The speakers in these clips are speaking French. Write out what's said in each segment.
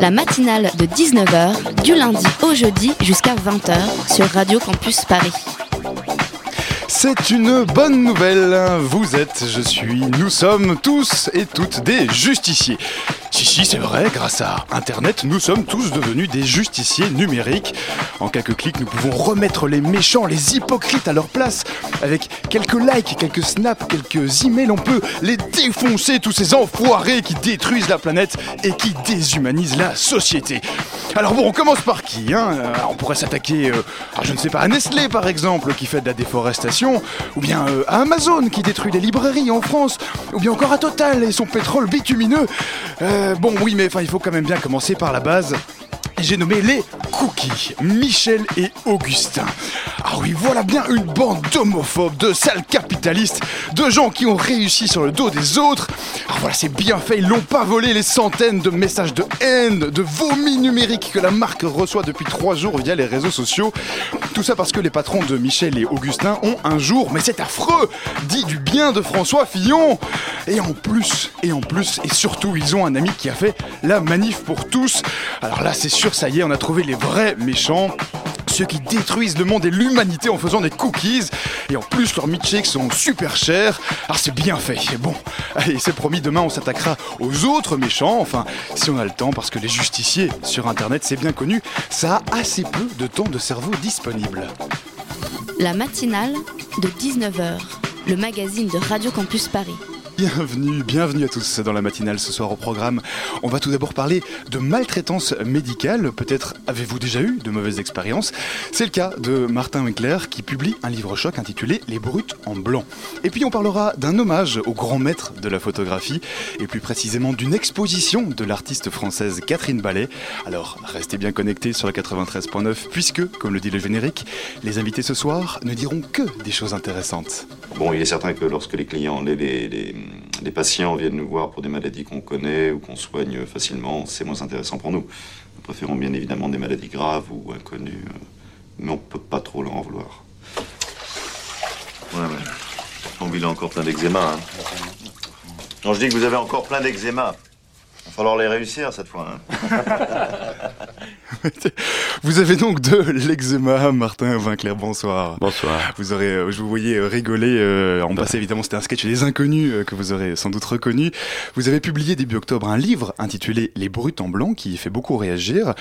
La matinale de 19h, du lundi au jeudi jusqu'à 20h sur Radio Campus Paris. C'est une bonne nouvelle. Vous êtes, je suis, nous sommes tous et toutes des justiciers. Si, c'est vrai, grâce à Internet, nous sommes tous devenus des justiciers numériques. En quelques clics, nous pouvons remettre les méchants, les hypocrites à leur place. Avec quelques likes, quelques snaps, quelques emails, on peut les défoncer, tous ces enfoirés qui détruisent la planète et qui déshumanisent la société. Alors bon, on commence par qui hein? Euh, On pourrait s'attaquer, euh, je ne sais pas, à Nestlé par exemple, qui fait de la déforestation, ou bien euh, à Amazon qui détruit les librairies en France, ou bien encore à Total et son pétrole bitumineux. Bon, oui, mais enfin, il faut quand même bien commencer par la base. J'ai nommé les Cookies, Michel et Augustin. Ah oui, voilà bien une bande d'homophobes, de sales capitalistes, de gens qui ont réussi sur le dos des autres. Ah voilà, c'est bien fait, ils n'ont pas volé les centaines de messages de haine, de vomi numériques que la marque reçoit depuis trois jours via les réseaux sociaux. Tout ça parce que les patrons de Michel et Augustin ont un jour, mais c'est affreux, dit du bien de François Fillon. Et en plus, et en plus, et surtout, ils ont un ami qui a fait la manif pour tous. Alors là, c'est sûr, ça y est, on a trouvé les vrais méchants. Ceux qui détruisent le monde et l'humanité en faisant des cookies. Et en plus, leurs milkshakes sont super chers. Alors c'est bien fait. Et bon, allez, c'est promis, demain on s'attaquera aux autres méchants. Enfin, si on a le temps, parce que les justiciers sur Internet, c'est bien connu, ça a assez peu de temps de cerveau disponible. La matinale de 19h, le magazine de Radio Campus Paris. Bienvenue, bienvenue à tous dans la matinale ce soir au programme. On va tout d'abord parler de maltraitance médicale. Peut-être avez-vous déjà eu de mauvaises expériences. C'est le cas de Martin Winkler qui publie un livre choc intitulé Les brutes en blanc. Et puis on parlera d'un hommage au grand maître de la photographie et plus précisément d'une exposition de l'artiste française Catherine Ballet. Alors restez bien connectés sur la 93.9 puisque, comme le dit le générique, les invités ce soir ne diront que des choses intéressantes. Bon, il est certain que lorsque les clients, les, les- les- patients viennent nous voir pour des maladies qu'on connaît ou qu'on soigne facilement, c'est moins intéressant pour nous. Nous préférons bien évidemment des maladies graves ou inconnues, euh, mais on peut pas trop leur en vouloir. Ouais, ouais. Bon, il a encore plein d'eczéma. Hein. Je dis que vous avez encore plein d'eczéma. Il va falloir les réussir cette fois. Hein. Vous avez donc de l'eczéma, Martin Winkler, bonsoir. Bonsoir. Vous aurez, euh, je vous voyais euh, rigoler euh, en passé évidemment c'était un sketch des inconnus euh, que vous aurez sans doute reconnu. Vous avez publié début octobre un livre intitulé Les brutes en blanc qui fait beaucoup réagir.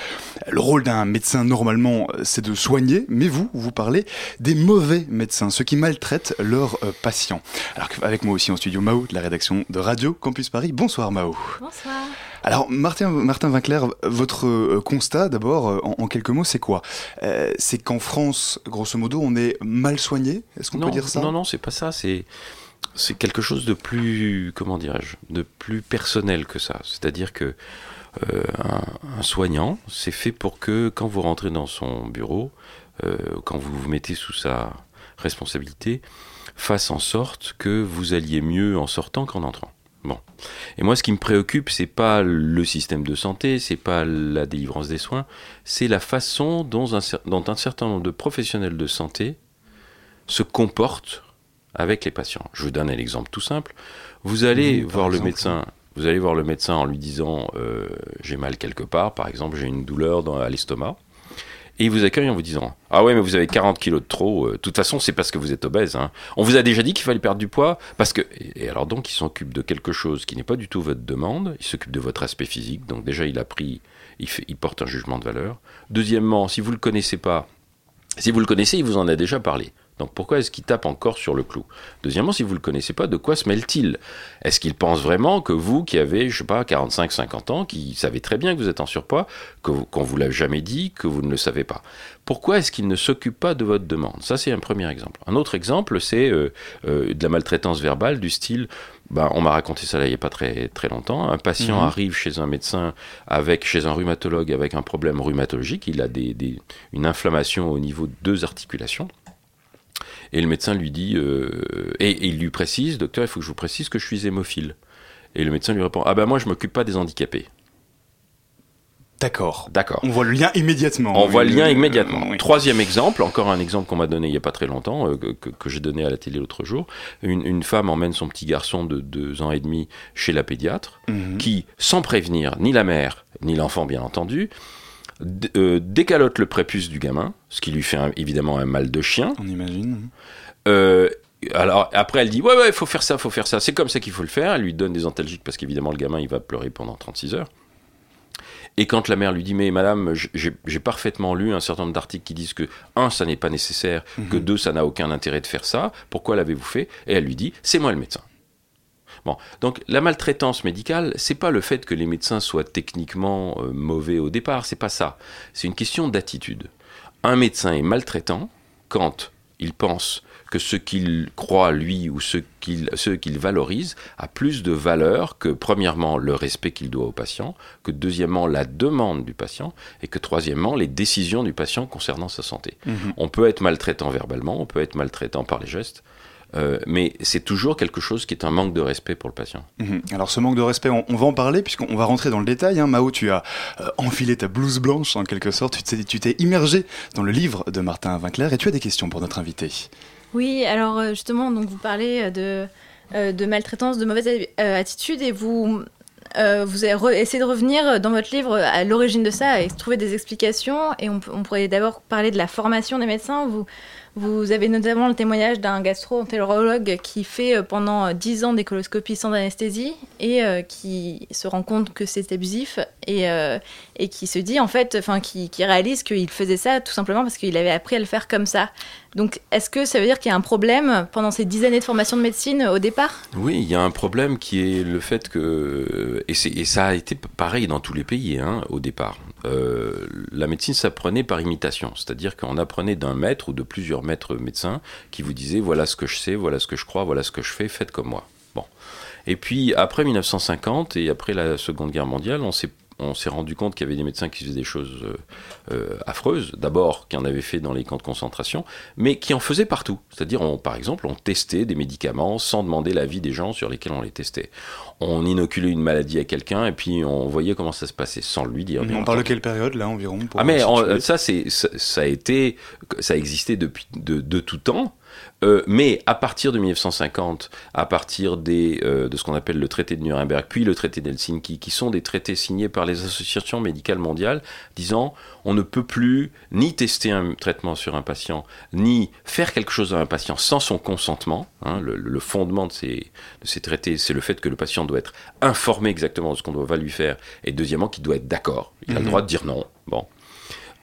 Le rôle d'un médecin normalement c'est de soigner, mais vous vous parlez des mauvais médecins, ceux qui maltraitent leurs euh, patients. Alors qu'avec moi aussi en studio Mao de la rédaction de Radio Campus Paris. Bonsoir Mao. Bonsoir. Alors Martin, Martin Winkler, votre euh, constat d'abord euh, en, en quelques mots c'est quoi? Euh, C'est qu'en France, grosso modo, on est mal soigné? Est-ce qu'on peut dire ça? non, non, c'est pas ça. C'est c'est quelque chose de plus, comment dirais-je, de plus personnel que ça. C'est-à-dire que euh, un, un soignant, c'est fait pour que quand vous rentrez dans son bureau, euh, quand vous vous mettez sous sa responsabilité, fasse en sorte que vous alliez mieux en sortant qu'en entrant. Bon. Et moi, ce qui me préoccupe, c'est pas le système de santé, c'est pas la délivrance des soins, c'est la façon dont un, cer- dont un certain nombre de professionnels de santé se comportent avec les patients. Je vous donne un exemple tout simple. Vous allez Mmh, voir le médecin. Vous allez voir le médecin en lui disant euh, j'ai mal quelque part, par exemple j'ai une douleur dans, à l'estomac, et il vous accueille en vous disant ah ouais mais vous avez 40 kilos de trop. euh, De toute façon c'est parce que vous êtes obèse. hein. On vous a déjà dit qu'il fallait perdre du poids parce que et alors donc il s'occupe de quelque chose qui n'est pas du tout votre demande. Il s'occupe de votre aspect physique. Donc déjà il a pris, il, il porte un jugement de valeur. Deuxièmement si vous le connaissez pas, si vous le connaissez il vous en a déjà parlé. Donc pourquoi est-ce qu'il tape encore sur le clou? Deuxièmement, si vous ne le connaissez pas, de quoi se mêle-t-il? Est-ce qu'il pense vraiment que vous, qui avez, je sais pas, 45, 50 ans, qui savez très bien que vous êtes en surpoids, que vous- qu'on vous l'a jamais dit, que vous ne le savez pas? Pourquoi est-ce qu'il ne s'occupe pas de votre demande? Ça, c'est un premier exemple. Un autre exemple, c'est euh, euh, de la maltraitance verbale du style, ben, on m'a raconté ça là, il n'y a pas très, très longtemps, un patient Mhm. arrive chez un médecin, avec, chez un rhumatologue avec un problème rhumatologique, il a des, des- une inflammation au niveau de deux articulations. Et le médecin lui dit, euh, et, et il lui précise, docteur, il faut que je vous précise que je suis hémophile. Et le médecin lui répond, ah ben moi je m'occupe pas des handicapés. D'accord. D'accord. On voit le lien immédiatement. On voit le lien immédiatement. oui. Troisième exemple, encore un exemple qu'on m'a donné il n'y a pas très longtemps, euh, que, que- j'ai donné à la télé l'autre jour. Une, une femme emmène son petit garçon de deux ans et demi chez la pédiatre, Mhm. qui, sans prévenir ni la mère, ni l'enfant bien entendu, euh, décalote le prépuce du gamin, ce qui lui fait un- évidemment un mal de chien. On imagine. Euh, alors après elle dit ouais ouais il faut faire ça faut faire ça. C'est comme ça qu'il faut le faire. Elle lui donne des antalgiques parce qu'évidemment le gamin il va pleurer pendant 36 heures. Et quand la mère lui dit mais madame j'ai j'ai parfaitement lu un certain nombre d'articles qui disent que un ça n'est pas nécessaire que deux ça n'a aucun intérêt de faire ça. Pourquoi l'avez-vous fait? Et elle lui dit c'est moi le médecin Bon, donc la maltraitance médicale, c'est pas le fait que les médecins soient techniquement euh, mauvais au départ, c'est pas ça. C'est une question d'attitude. Un médecin est maltraitant quand il pense que ce qu'il croit lui ou ce qu'il valorise a plus de valeur que premièrement le respect qu'il doit au patient, que deuxièmement la demande du patient et que troisièmement les décisions du patient concernant sa santé. Mhm. On peut être maltraitant verbalement, on peut être maltraitant par les gestes, euh, mais c'est toujours quelque chose qui est un manque de respect pour le patient. Mhm. Alors ce manque de respect, on, on va en parler puisqu'on va rentrer dans le détail. Hein. Mao, tu as euh, enfilé ta blouse blanche en quelque sorte, tu t'es, tu t'es immergé dans le livre de Martin Winkler et tu as des questions pour notre invité. Oui, alors euh, justement, donc vous parlez de, euh, de maltraitance, de mauvaise attitude et vous, euh, vous avez re- essayé de revenir dans votre livre à l'origine de ça et trouver des explications. Et on, pourrait d'abord parler de la formation des médecins. Vous, vous avez notamment le témoignage d'un gastro-entérologue qui fait euh, pendant 10 ans des coloscopies sans anesthésie et euh, qui se rend compte que c'est abusif et, euh, et qui se dit en fait, enfin qui, réalise qu'il faisait ça tout simplement parce qu'il avait appris à le faire comme ça. Donc est-ce que ça veut dire qu'il y a un problème pendant ces 10 années de formation de médecine au départ? Oui, il y a un problème qui est le fait que, et ça a été pareil dans tous les pays hein, au départ, Euh, la médecine s'apprenait par imitation, c'est-à-dire qu'on apprenait d'un maître ou de plusieurs maîtres médecins qui vous disaient voilà ce que je sais, voilà ce que je crois, voilà ce que je fais, faites comme moi. Bon. Et puis après 1950 et après la Seconde Guerre mondiale, on s'est on s'est rendu compte qu'il y avait des médecins qui faisaient des choses euh, euh, affreuses. D'abord, qui en avaient fait dans les camps de concentration, mais qui en faisaient partout. C'est-à-dire, par exemple, on testait des médicaments sans demander l'avis des gens sur lesquels on les testait. On inoculait une maladie à quelqu'un et puis on voyait comment ça se passait sans lui dire. bien on parle de quelle période là environ pour Ah mais en- ça c'est ça, ça a été ça a existé depuis de, de tout temps. Euh, mais à partir de 1950, à partir des, euh, de ce qu'on appelle le traité de Nuremberg, puis le traité d'Helsinki, qui sont des traités signés par les associations médicales mondiales, disant on ne peut plus ni tester un traitement sur un patient, ni faire quelque chose à un patient sans son consentement. hein. le, le fondement de ces, de ces traités, c'est le fait que le patient doit être informé exactement de ce qu'on va lui faire, et deuxièmement qu'il doit être d'accord. Il a le Mhm. droit de dire non. Bon.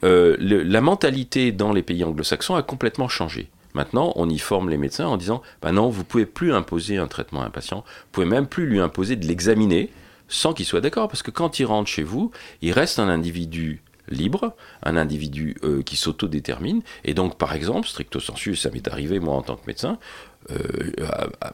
Euh, le- la mentalité dans les pays anglo-saxons a complètement changé. Maintenant, on y forme les médecins en disant bah non, vous pouvez plus imposer un traitement à un patient, vous pouvez même plus lui imposer de l'examiner sans qu'il soit d'accord, parce que quand il rentre chez vous, il reste un individu libre, un individu euh, qui s'autodétermine, et donc par exemple, stricto sensu, ça m'est arrivé moi en tant que médecin, euh, à- à-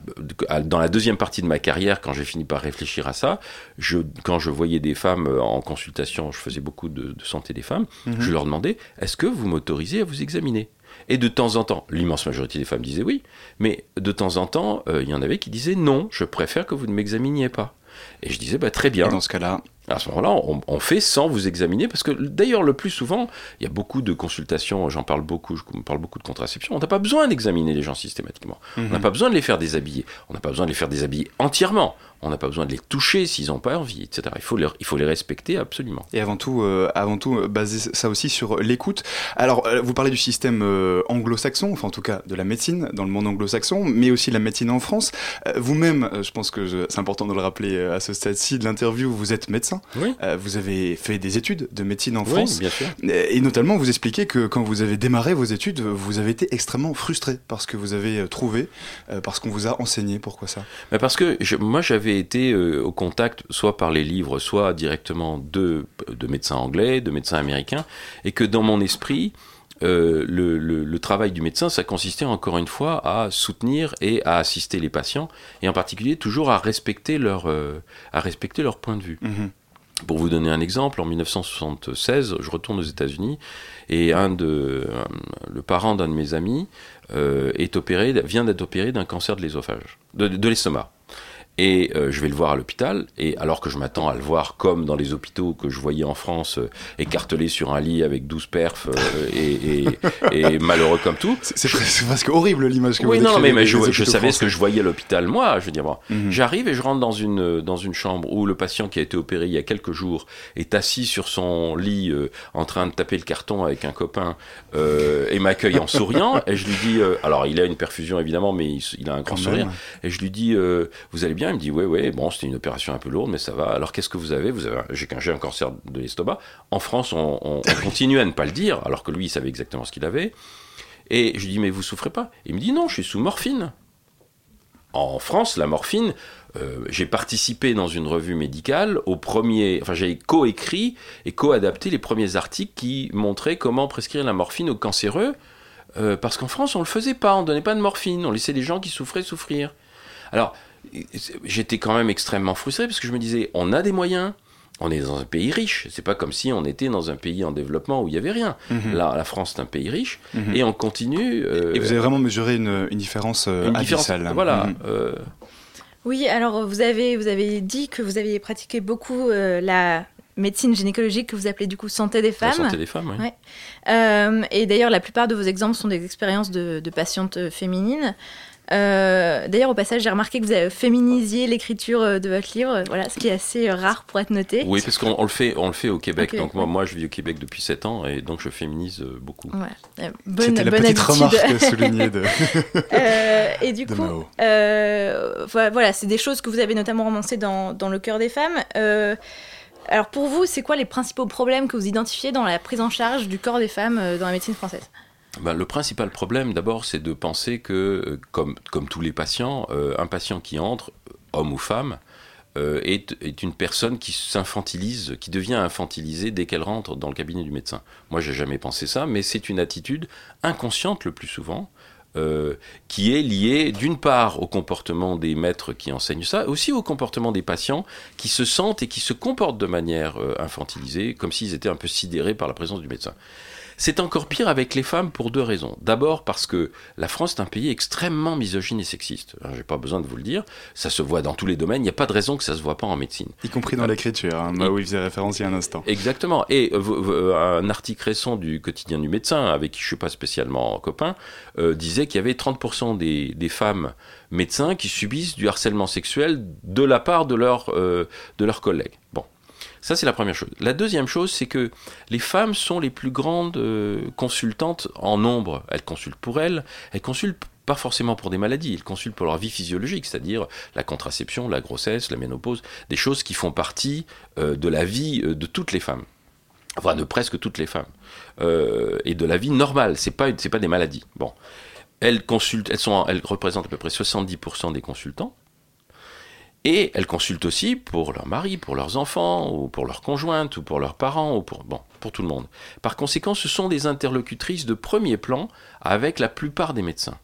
à- dans la deuxième partie de ma carrière, quand j'ai fini par réfléchir à ça, je, quand je voyais des femmes euh, en consultation, je faisais beaucoup de, de santé des femmes, Mhm. je leur demandais est-ce que vous m'autorisez à vous examiner? Et de temps en temps, l'immense majorité des femmes disaient oui, mais de temps en temps, euh, il y en avait qui disaient non, je préfère que vous ne m'examiniez pas. Et je disais bah, très bien. Dans ce cas-là, À ce moment-là, on, on fait sans vous examiner, parce que d'ailleurs, le plus souvent, il y a beaucoup de consultations, j'en parle beaucoup, je parle beaucoup de contraception, on n'a pas besoin d'examiner les gens systématiquement. On n'a Mhm. pas besoin de les faire déshabiller. On n'a pas besoin de les faire déshabiller entièrement. On n'a pas besoin de les toucher s'ils n'ont pas envie, etc. Il faut, les, il faut les respecter absolument. Et avant tout, euh, avant tout euh, baser ça aussi sur l'écoute. Alors, euh, vous parlez du système euh, anglo-saxon, enfin en tout cas de la médecine dans le monde anglo-saxon, mais aussi de la médecine en France. Euh, Vous-même, je pense que c'est important de le rappeler à ce stade-ci de l'interview, vous êtes médecin médecin. Oui. Euh, vous avez fait des études de médecine en Oui, France. bien sûr. Et notamment, vous expliquez que quand vous avez démarré vos études, vous avez été extrêmement frustré parce que vous avez euh, trouvé, euh, parce qu'on vous a enseigné. Pourquoi ça? Mais parce que je- moi j'avais été euh, au contact soit par les livres, soit directement de, de médecins anglais, de médecins américains, et que dans mon esprit, euh, le, le- le travail du médecin, ça consistait encore une fois à soutenir et à assister les patients, et en particulier toujours à respecter leur, euh, à respecter leur point de vue. Mhm. Pour vous donner un exemple, en 1976, je retourne aux États-Unis et un de, le parent d'un de mes amis euh, est opéré, vient d'être opéré d'un cancer de l'ésophage, de, de l'estomac. Et euh, je vais le voir à l'hôpital, et alors que je m'attends à le voir comme dans les hôpitaux que je voyais en France, euh, écartelé sur un lit avec 12 perfs euh, et, et- et malheureux comme tout. C'est presque, horrible l'image que Oui, vous non, mais, mais des je, savais ce que je voyais à l'hôpital, moi. Je veux dire, bon, Mhm. j'arrive et je rentre dans une, dans une chambre où le patient qui a été opéré il y a quelques jours est assis sur son lit euh, en train de taper le carton avec un copain euh, et m'accueille en souriant. Et je lui dis, euh, alors il a une perfusion évidemment, mais il, il a un grand Quand sourire. même. Et je lui dis, euh, vous allez bien? Il me dit, ouais, ouais, bon, c'était une opération un peu lourde, mais ça va. Alors qu'est-ce que vous avez? Vous avez, un- j'ai qu'un, j'ai un cancer de l'estomac. En France, on, on, on continue à ne pas le dire, alors que lui, il savait exactement ce qu'il avait. Et je lui dis, mais vous souffrez pas? Il me dit, non, je suis sous morphine. En France, la morphine, euh, j'ai participé dans une revue médicale au premier, enfin j'ai coécrit et co-adapté les premiers articles qui montraient comment prescrire la morphine aux cancéreux, euh, parce qu'en France on le faisait pas, on donnait pas de morphine, on laissait les gens qui souffraient souffrir. Alors j'étais quand même extrêmement frustré parce que je me disais, on a des moyens. On est dans un pays riche. C'est pas comme si on était dans un pays en développement où il y avait rien. Mhm. Là, la France, c'est un pays riche Mhm. et on continue. euh, Et vous avez vraiment mesuré une, une différence euh, une différence. abyssale. Voilà. Mhm. euh, Oui, alors vous avez, vous avez dit que vous aviez pratiqué beaucoup euh, la médecine gynécologique que vous appelez du coup santé des la femmes. santé des femmes, oui. Ouais. Euh, et d'ailleurs, la plupart de vos exemples sont des expériences de, de patientes euh, féminines. Euh, d'ailleurs, au passage, j'ai remarqué que vous avez féminisié l'écriture euh, de votre livre, voilà, ce qui est assez euh, rare pour être noté. Oui, parce qu'on on le fait, on le fait au Québec. Donc moi, moi, je vis au Québec depuis 7 ans et donc je féminise beaucoup. Ouais. Bonne, C'était la bonne petite habitude. remarque soulignée de, Euh, et du de coup, euh, voilà, c'est des choses que vous avez notamment romancées dans, dans Le cœur des femmes. Euh, alors pour vous, c'est quoi les principaux problèmes que vous identifiez dans la prise en charge du corps des femmes dans la médecine française? Ben, le principal problème, d'abord, c'est de penser que, euh, comme, tous les patients, euh, un patient qui entre, homme ou femme, euh, est, une personne qui s'infantilise, qui devient infantilisée dès qu'elle rentre dans le cabinet du médecin. Moi, j'ai jamais pensé ça, mais c'est une attitude inconsciente le plus souvent. qui est liée d'une part au comportement des maîtres qui enseignent ça, aussi au comportement des patients qui se sentent et qui se comportent de manière infantilisée, comme s'ils étaient un peu sidérés par la présence du médecin. C'est encore pire avec les femmes pour deux raisons. D'abord parce que la France est un pays extrêmement misogyne et sexiste. Alors, J'ai pas besoin de vous le dire. Ça se voit dans tous les domaines. Il n'y a pas de raison que ça se voit pas en médecine. Y compris dans l'écriture, hein, Mao y faisait référence il y a un instant. Exactement. Et euh, v- un article récent du quotidien du médecin, avec qui je suis pas spécialement copain, euh, disait qu'il y avait 30% des, des femmes médecins qui subissent du harcèlement sexuel de la part de, leur, euh, de leurs collègues. Bon. Ça, c'est la première chose. La deuxième chose, c'est que les femmes sont les plus grandes euh, consultantes en nombre. Elles consultent pour elles, elles consultent pas forcément pour des maladies, elles consultent pour leur vie physiologique, c'est-à-dire la contraception, la grossesse, la ménopause, des choses qui font partie euh, de la vie euh, de toutes les femmes enfin de presque toutes les femmes, et de la vie normale. C'est pas c'est pas des maladies. Bon, elles consultent, elles sont, elles représentent à peu près 70% des consultants, et elles consultent aussi pour leur mari, pour leurs enfants, ou pour leurs conjointes, ou pour leurs parents, ou pour bon, tout le monde. Par conséquent, ce sont des interlocutrices de premier plan avec la plupart des médecins.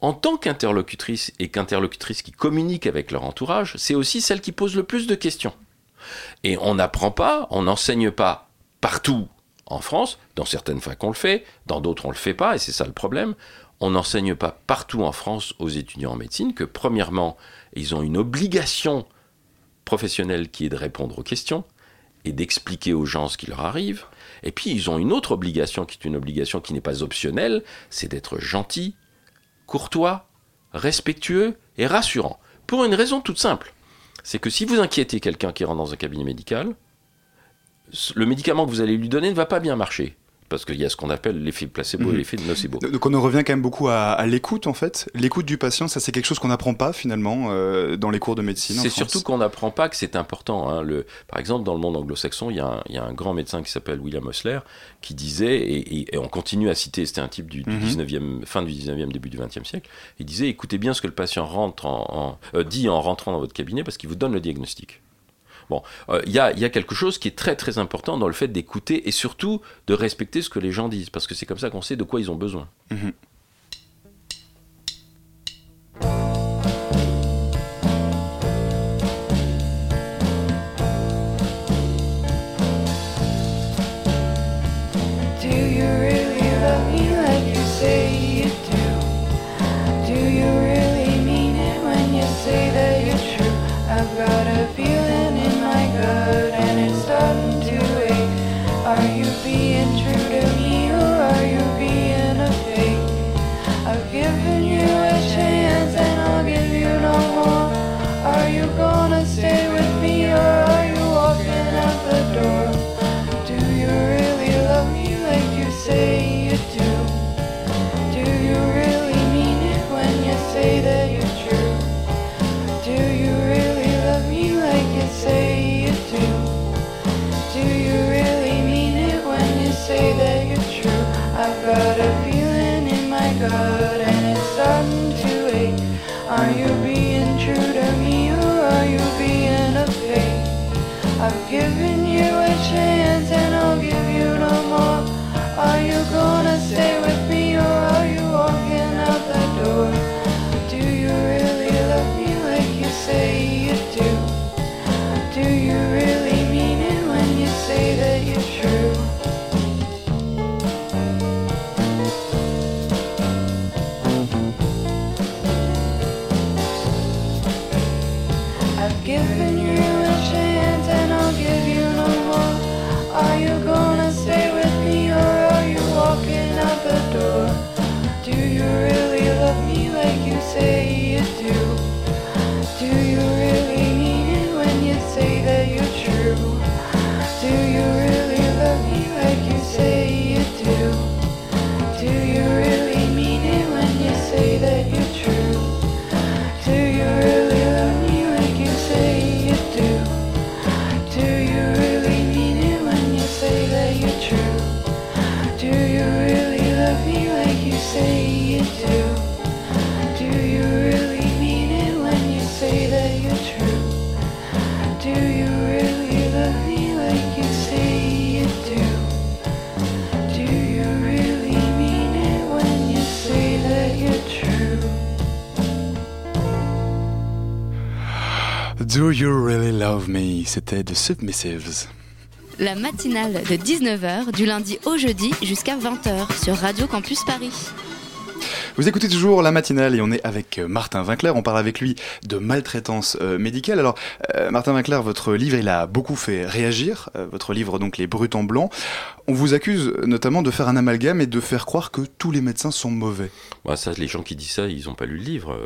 En tant qu'interlocutrice et qu'interlocutrice qui communiquent avec leur entourage, c'est aussi celle qui pose le plus de questions. Et on n'apprend pas, on n'enseigne pas partout en France, dans certaines facs on le fait, dans d'autres on le fait pas, et c'est ça le problème. On n'enseigne pas partout en France aux étudiants en médecine que premièrement, ils ont une obligation professionnelle qui est de répondre aux questions et d'expliquer aux gens ce qui leur arrive. Et puis ils ont une autre obligation qui est une obligation qui n'est pas optionnelle, c'est d'être gentil, courtois, respectueux et rassurant. Pour une raison toute simple. C'est que si vous inquiétez quelqu'un qui rentre dans un cabinet médical, le médicament que vous allez lui donner ne va pas bien marcher. Parce qu'il y a ce qu'on appelle l'effet placebo et Mhm. l'effet nocebo. Donc on en revient quand même beaucoup à, à l'écoute en fait. L'écoute du patient, ça c'est quelque chose qu'on n'apprend pas finalement euh, dans les cours de médecine. C'est surtout qu'on n'apprend pas que c'est important. hein. Le, par exemple, dans le monde anglo-saxon, il y, a un- il y a un grand médecin qui s'appelle William Osler qui disait, et, et- et on continue à citer, c'était un type du, du Mhm. 19e, fin du 19e, début du 20e siècle, il disait écoutez bien ce que le patient rentre en, en- euh, dit en rentrant dans votre cabinet parce qu'il vous donne le diagnostic. Bon, euh, il y, a, quelque chose qui est très très important dans le fait d'écouter et surtout de respecter ce que les gens disent parce que c'est comme ça qu'on sait de quoi ils ont besoin. Mhm. Do Do you really love me? C'était The Submissives. La matinale de 19h du lundi au jeudi jusqu'à 20h sur Radio Campus Paris. Vous écoutez toujours la matinale et on est avec euh, Martin Winkler. On parle avec lui de maltraitance euh, médicale. Alors, euh, Martin Winkler, votre livre, il a beaucoup fait réagir. Votre livre, donc, Les Brutes en Blanc. On vous accuse notamment de faire un amalgame et de faire croire que tous les médecins sont mauvais. Bah, ça, les gens qui disent ça, ils n'ont pas lu le livre.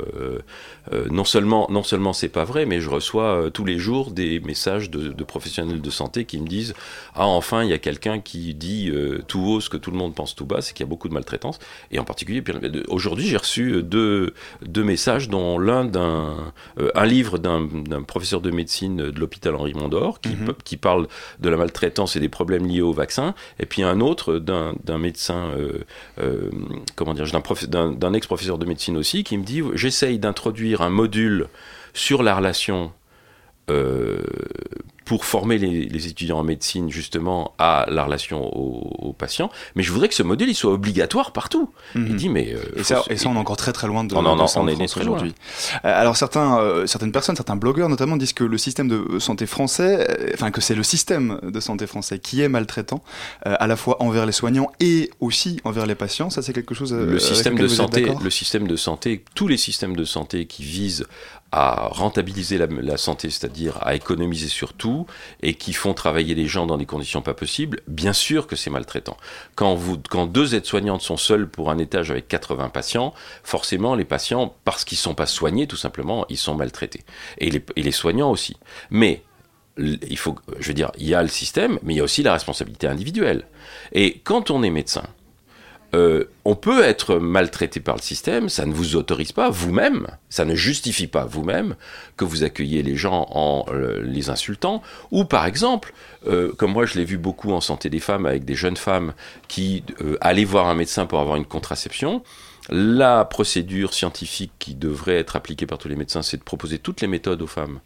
Non seulement, non seulement c'est pas vrai, mais je reçois tous les jours des messages de, de professionnels de santé qui me disent ah enfin il y a quelqu'un qui dit tout haut ce que tout le monde pense tout bas, c'est qu'il y a beaucoup de maltraitance. Et en particulier, aujourd'hui j'ai reçu deux, deux messages, dont l'un d'un euh, un livre d'un d'un professeur de médecine de l'hôpital Henri Mondor qui, Mhm. qui parle de la maltraitance et des problèmes liés au vaccin, et puis un autre d'un d'un médecin euh, euh, comment dire, d'un prof- d'un d'un ex-professeur de médecine aussi, qui me dit j'essaye d'introduire un module sur la relation euh, pour former les, les étudiants en médecine justement à la relation aux, aux patients, mais je voudrais que ce module il soit obligatoire partout. Il Mhm. dit mais euh, Et ça, se- et ça, on est encore très très loin de, Oh non, de ça en on est très loin. aujourd'hui. Euh, alors certains, euh, certaines personnes, certains blogueurs notamment disent que le système de santé français, euh, enfin que c'est le système de santé français qui est maltraitant, à la fois envers les soignants et aussi envers les patients. Ça, c'est quelque chose. le système de santé, le système de santé, tous les systèmes de santé qui visent à rentabiliser la, santé, c'est-à-dire à économiser sur tout, et qui font travailler les gens dans des conditions pas possibles, bien sûr que c'est maltraitant. Quand, deux aides-soignantes sont seules pour un étage avec 80 patients, forcément les patients, parce qu'ils sont pas soignés tout simplement, ils sont maltraités. Et les, soignants aussi. Mais il faut, je veux dire, il y a le système, mais il y a aussi la responsabilité individuelle. Et quand on est médecin, euh, on peut être maltraité par le système, ça ne vous autorise pas vous-même, ça ne justifie pas vous-même que vous accueillez les gens en euh, les insultant, ou par exemple, euh, comme moi je l'ai vu beaucoup en santé des femmes avec des jeunes femmes qui allaient voir un médecin pour avoir une contraception, la procédure scientifique qui devrait être appliquée par tous les médecins, c'est de proposer toutes les méthodes aux femmes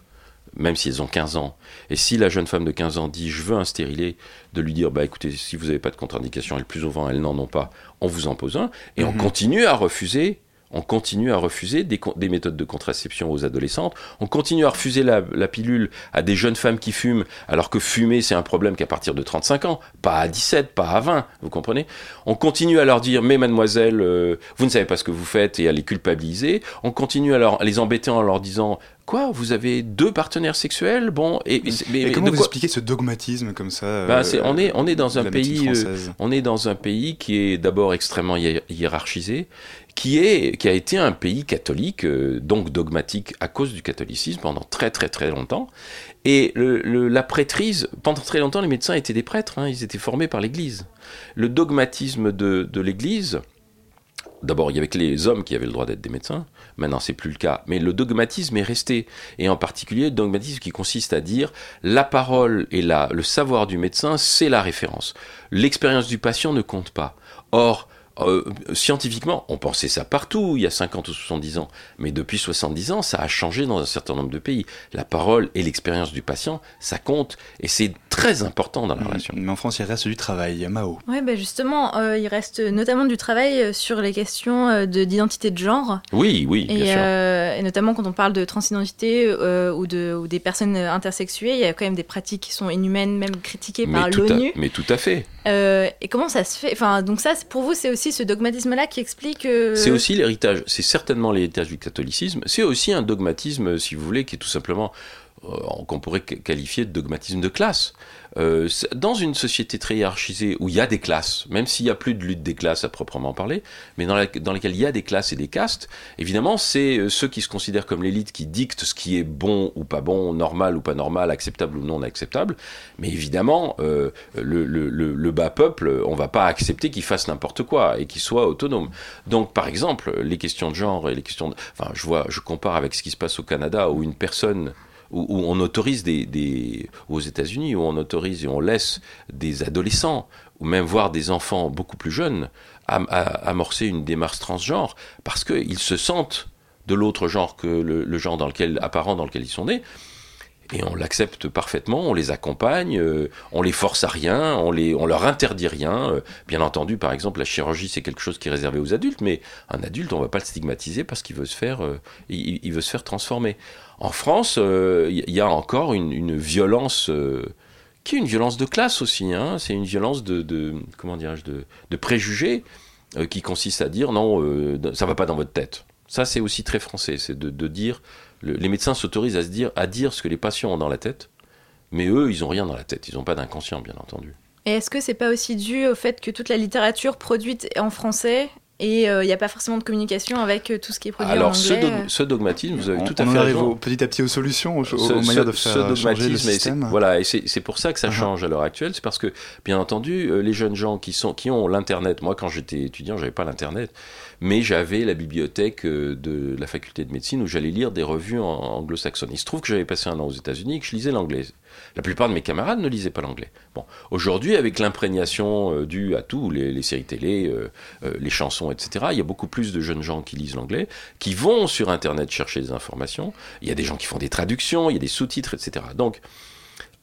même si elles ont 15 ans. Et si la jeune femme de 15 ans dit je veux un stérilet, de lui dire bah écoutez, si vous n'avez pas de contre-indication, et le plus souvent elles n'en ont pas, on vous en pose un. Et on Mhm. continue à refuser. On continue à refuser des méthodes de contraception aux adolescentes. On continue à refuser la, la pilule à des jeunes femmes qui fument, alors que fumer, c'est un problème qu'à partir de 35 ans, pas à 17, pas à 20, vous comprenez? On continue à leur dire, mais mademoiselle, euh, vous ne savez pas ce que vous faites, et à les culpabiliser. On continue à, leur- à les embêter en leur disant, quoi, vous avez deux partenaires sexuels? Bon, et, mais, Et mais comment vous quoi- expliquez ce dogmatisme comme ça euh, c'est- on, est, on est dans de un pays, euh, on est dans un pays qui est d'abord extrêmement hiér- hiérarchisé, qui est, qui a été un pays catholique, euh, donc dogmatique à cause du catholicisme pendant très très très longtemps. Et la prêtrise, pendant très longtemps, les médecins étaient des prêtres, hein, ils étaient formés par l'Église. Le dogmatisme de, de l'Église, D'abord, il y avait que les hommes qui avaient le droit d'être des médecins. Maintenant, c'est plus le cas. Mais le dogmatisme est resté. Et en particulier, le dogmatisme qui consiste à dire la parole et la, le savoir du médecin, c'est la référence. L'expérience du patient ne compte pas. Or, euh, scientifiquement, on pensait ça partout il y a 50 ou 70 ans, mais depuis 70 ans, ça a changé dans un certain nombre de pays. La parole et l'expérience du patient, ça compte, et c'est très important dans la relation. Mais en France, il reste du travail. Il y a Mao. Ouais, bah justement, euh, il reste notamment du travail euh, sur les questions euh, de- d'identité de genre. Oui, oui, bien Et, sûr. euh, et notamment quand on parle de transidentité euh, ou, de, ou des personnes intersexuées, il y a quand même des pratiques qui sont inhumaines, même critiquées par mais, tout à, l'ONU. mais tout à fait. Euh, et comment ça se fait? Enfin, donc ça, pour vous, c'est aussi ce dogmatisme-là qui explique. euh, C'est aussi l'héritage, c'est certainement l'héritage du catholicisme, c'est aussi un dogmatisme, si vous voulez, qui est tout simplement, euh, qu'on pourrait qu- qualifier de dogmatisme de classe. Euh, dans une société très hiérarchisée où il y a des classes, même s'il n'y a plus de lutte des classes à proprement parler, mais dans, la, dans lesquelles il y a des classes et des castes, évidemment, c'est euh, ceux qui se considèrent comme l'élite qui dictent ce qui est bon ou pas bon, normal ou pas normal, acceptable ou non acceptable. Mais évidemment, euh, le, le- le- bas peuple, on va pas accepter qu'il fasse n'importe quoi et qu'il soit autonome. Donc, par exemple, les questions de genre et les questions de... Enfin, je vois, je compare avec ce qui se passe au Canada où une personne où, on autorise des, aux États-Unis où on autorise et on laisse des adolescents ou même voire des enfants beaucoup plus jeunes à- amorcer une démarche transgenre parce qu'ils se sentent de l'autre genre que le, genre dans lequel apparent dans lequel ils sont nés et on l'accepte parfaitement, on les accompagne, euh, on les force à rien, on, les, on leur interdit rien. Euh, bien entendu, par exemple, la chirurgie, c'est quelque chose qui est réservé aux adultes, mais un adulte, on va pas le stigmatiser parce qu'il veut se faire, euh, il veut se faire transformer. En France, euh, il y a encore une, violence euh, qui est une violence de classe aussi. Hein, c'est une violence de, de comment dirais-je, de, préjugés euh, qui consiste à dire non, euh, ça va pas dans votre tête. Ça, c'est aussi très français, c'est de, dire le- les médecins s'autorisent à se dire à dire ce que les patients ont dans la tête, mais eux, ils ont rien dans la tête, ils n'ont pas d'inconscient, bien entendu. Et est-ce que c'est pas aussi dû au fait que toute la littérature produite en français et euh, il n'y a pas forcément de communication avec euh, tout ce qui est produit en Alors, anglais ce, dog- euh ce dogmatisme, vous avez on, tout à on en fait arrive raison. au- petit à petit aux solutions, aux, aux ce, de ce- faire ce changer le dogmatisme, et c'est- système. voilà, et c'est c'est pour ça que ça Uh-huh. change à l'heure actuelle. C'est parce que, bien entendu, euh, les jeunes gens qui sont qui ont l'internet. Moi, quand j'étais étudiant, j'avais pas l'internet, mais j'avais la bibliothèque euh, de la faculté de médecine où j'allais lire des revues anglo-saxonnes. Il se trouve que j'avais passé un an aux États-Unis et que je lisais l'anglais. La plupart de mes camarades ne lisaient pas l'anglais. Bon, aujourd'hui, avec l'imprégnation euh, due à tout, les, séries télé, euh, les chansons, etc., il y a beaucoup plus de jeunes gens qui lisent l'anglais, qui vont sur Internet chercher des informations. Il y a des gens qui font des traductions, il y a des sous-titres, etc. Donc,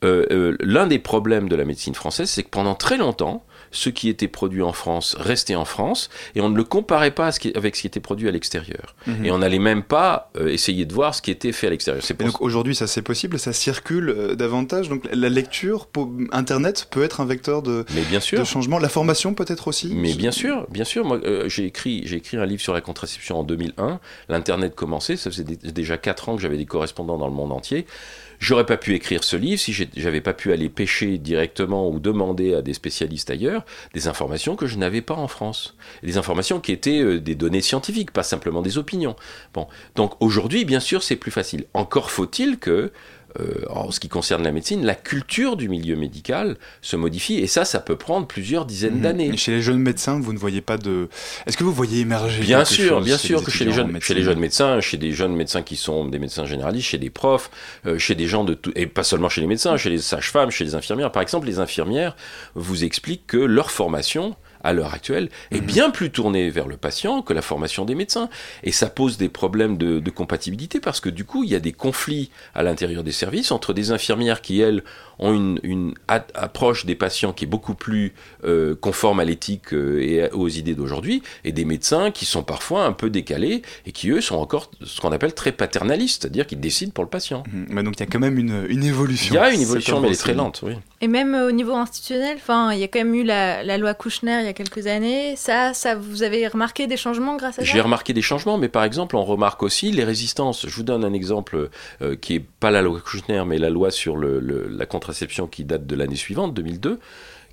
l'un des problèmes de la médecine française, c'est que pendant très longtemps, ce qui était produit en France restait en France, et on ne le comparait pas à ce qui- avec ce qui était produit à l'extérieur. Mhm. Et on n'allait même pas euh, essayer de voir ce qui était fait à l'extérieur. Donc aujourd'hui, ça c'est possible, ça circule euh, davantage. Donc la lecture, pour- Internet peut être un vecteur de, Mais bien sûr. de changement. La formation peut-être aussi. Mais bien sûr, bien sûr. Moi, euh, j'ai écrit, j'ai écrit un livre sur la contraception en 2001. L'internet commençait. Ça faisait dé- déjà quatre ans que j'avais des correspondants dans le monde entier. J'aurais pas pu écrire ce livre si j'avais pas pu aller pêcher directement ou demander à des spécialistes ailleurs des informations que je n'avais pas en France. Des informations qui étaient euh, des données scientifiques, pas simplement des opinions. Bon, donc aujourd'hui, bien sûr, c'est plus facile. Encore faut-il que en ce qui concerne la médecine, la culture du milieu médical se modifie et ça, ça peut prendre plusieurs dizaines Mhm. d'années. Chez les jeunes médecins, vous ne voyez pas de. Est-ce que vous voyez émerger Bien sûr, bien sûr que chez les, jeunes, chez les jeunes médecins, chez des jeunes médecins qui sont des médecins généralistes, chez des profs, euh, chez des gens de tout, et pas seulement chez les médecins, chez les sages-femmes, chez les infirmières. Par exemple, les infirmières vous expliquent que leur formation à l'heure actuelle est Mhm. bien plus tournée vers le patient que la formation des médecins. Et ça pose des problèmes de, de compatibilité parce que du coup, il y a des conflits à l'intérieur des services entre des infirmières qui, elles, ont une, approche des patients qui est beaucoup plus euh, conforme à l'éthique euh, et aux idées d'aujourd'hui, et des médecins qui sont parfois un peu décalés et qui, eux, sont encore ce qu'on appelle très paternalistes, c'est-à-dire qu'ils décident pour le patient. Mhm. Mais donc il y a quand même une, une évolution. Il y a une évolution, mais elle est très lente, oui. Et même au niveau institutionnel, enfin, il y a quand même eu la, la loi Kouchner il y a quelques années. Ça, ça, vous avez remarqué des changements grâce à ça? J'ai remarqué des changements, mais par exemple, on remarque aussi les résistances. Je vous donne un exemple euh, qui est pas la loi Kouchner, mais la loi sur le- le- la contraception qui date de l'année suivante, 2002,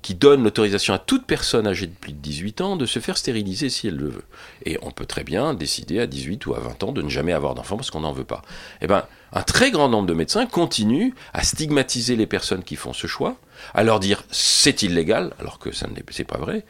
qui donne l'autorisation à toute personne âgée de plus de 18 ans de se faire stériliser si elle le veut. Et on peut très bien décider à 18 ou à 20 ans de ne jamais avoir d'enfant parce qu'on n'en veut pas. Eh ben, un très grand nombre de médecins continuent à stigmatiser les personnes qui font ce choix, à leur dire c'est illégal, alors que ça ne l'est- c'est pas vrai.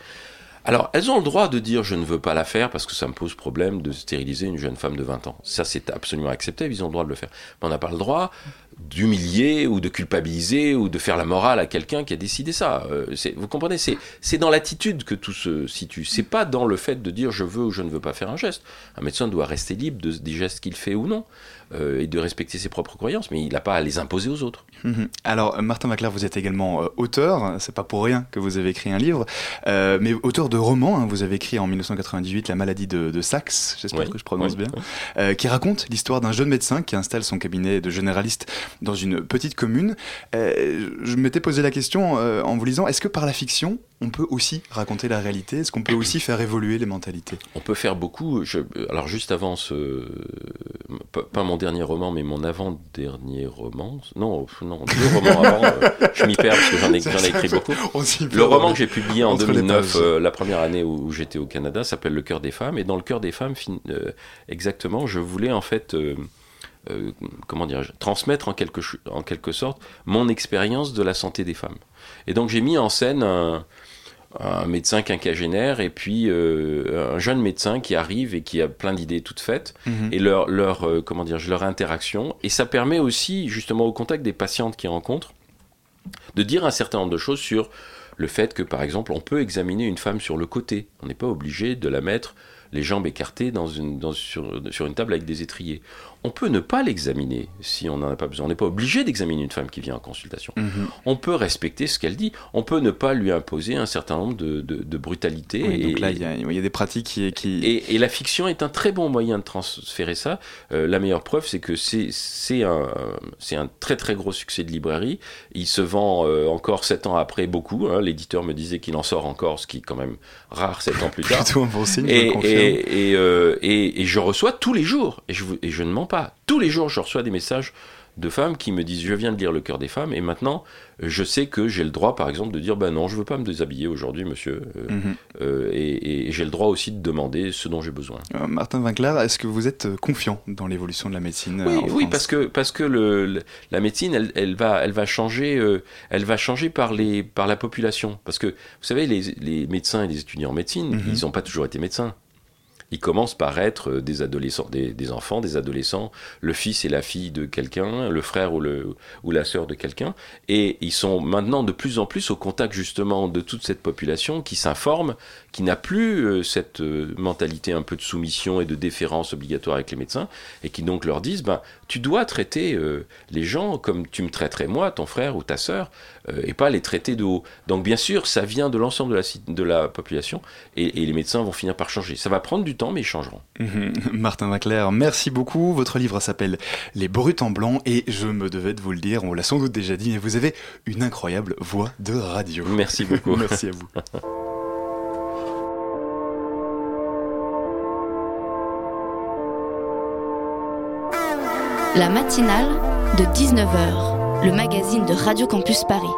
Alors, elles ont le droit de dire je ne veux pas la faire parce que ça me pose problème de stériliser une jeune femme de 20 ans. Ça, c'est absolument acceptable, ils ont le droit de le faire. Mais on n'a pas le droit d'humilier ou de culpabiliser ou de faire la morale à quelqu'un qui a décidé ça. Euh, vous comprenez C'est dans l'attitude que tout se situe. C'est pas dans le fait de dire je veux ou je ne veux pas faire un geste. Un médecin doit rester libre de, des gestes qu'il fait ou non euh, et de respecter ses propres croyances, mais il n'a pas à les imposer aux autres. Mhm. Alors, Martin Maclair, vous êtes également euh, auteur, c'est pas pour rien que vous avez écrit un livre, euh, mais auteur de romans, hein, vous avez écrit en 1998 La maladie de, de Saxe, j'espère Oui, que je prononce oui, bien, oui. euh, qui raconte l'histoire d'un jeune médecin qui installe son cabinet de généraliste dans une petite commune. Euh, je m'étais posé la question euh, en vous lisant, est-ce que par la fiction, on peut aussi raconter la réalité Est-ce qu'on peut aussi faire évoluer les mentalités? On peut faire beaucoup. Je- alors juste avant ce, pas, mon dernier roman, mais mon avant-dernier roman. Non, non, deux romans avant. euh, je m'y perds parce que j'en ai, écrit beaucoup. Le roman que j'ai publié en Entre les 2009, pages. euh, la première année où, où j'étais au Canada, s'appelle Le cœur des femmes. Et dans Le cœur des femmes, fin- euh, exactement, je voulais en fait. euh, comment dirais-je, transmettre en quelque, en quelque sorte mon expérience de la santé des femmes. Et donc j'ai mis en scène un, un médecin quinquagénaire et puis euh, un jeune médecin qui arrive et qui a plein d'idées toutes faites Mhm. et leur, leur euh, comment dire, leur interaction. Et ça permet aussi, justement, au contact des patientes qu'ils rencontrent, de dire un certain nombre de choses sur le fait que, par exemple, on peut examiner une femme sur le côté. On n'est pas obligé de la mettre les jambes écartées dans une, dans- sur, sur une table avec des étriers. On peut ne pas l'examiner si on n'en a pas besoin. On n'est pas obligé d'examiner une femme qui vient en consultation. Mhm. On peut respecter ce qu'elle dit. On peut ne pas lui imposer un certain nombre de, de, de brutalités. Oui, et- donc là, il y, a- il y a des pratiques qui... qui... et, et la fiction est un très bon moyen de transférer ça. Euh, la meilleure preuve, c'est que c'est un, très très gros succès de librairie. Il se vend euh, encore sept ans après beaucoup. hein. L'éditeur me disait qu'il en sort encore, ce qui est quand même rare sept ans plus tard. Plutôt un bon signe, je Et, et, euh, et- je reçois tous les jours, et je, et je ne mens pas, tous les jours je reçois des messages de femmes qui me disent je viens de lire Le cœur des femmes et maintenant je sais que j'ai le droit par exemple de dire ben non je veux pas me déshabiller aujourd'hui monsieur Euh, Mhm. euh, et, et j'ai le droit aussi de demander ce dont j'ai besoin. Euh, Martin Winkler, est-ce que vous êtes confiant dans l'évolution de la médecine Oui, en oui, France parce que parce que le, le- la médecine, elle, elle va elle va changer, elle va changer par les par la population. Parce que vous savez, les, les médecins et les étudiants en médecine, Mhm. ils n'ont pas toujours été médecins. Ils commencent par être euh, des adolescents, des, enfants, des adolescents, le fils et la fille de quelqu'un, le frère ou, la sœur de quelqu'un, et ils sont maintenant de plus en plus au contact justement de toute cette population qui s'informe, qui n'a plus euh, cette euh, mentalité un peu de soumission et de déférence obligatoire avec les médecins, et qui donc leur disent, ben, tu dois traiter les gens comme tu me traiterais moi, ton frère ou ta sœur, et pas les traiter de haut. Donc bien sûr, ça vient de l'ensemble de la, ci- de la population, et, et les médecins vont finir par changer. Ça va prendre du temps, mais ils changeront. Mhm. Martin Winkler, merci beaucoup. Votre livre s'appelle Les Brutes en blanc et je me devais de vous le dire, on l'a sans doute déjà dit, mais vous avez une incroyable voix de radio. Merci beaucoup. merci à vous. La matinale de 19h, le magazine de Radio Campus Paris.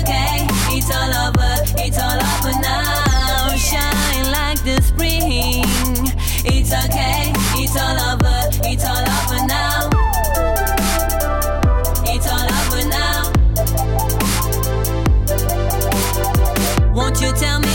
okay. It's all over, it's all over now. Shine like the spring. It's okay, it's all over, it's all over now. It's all over now. Won't you tell me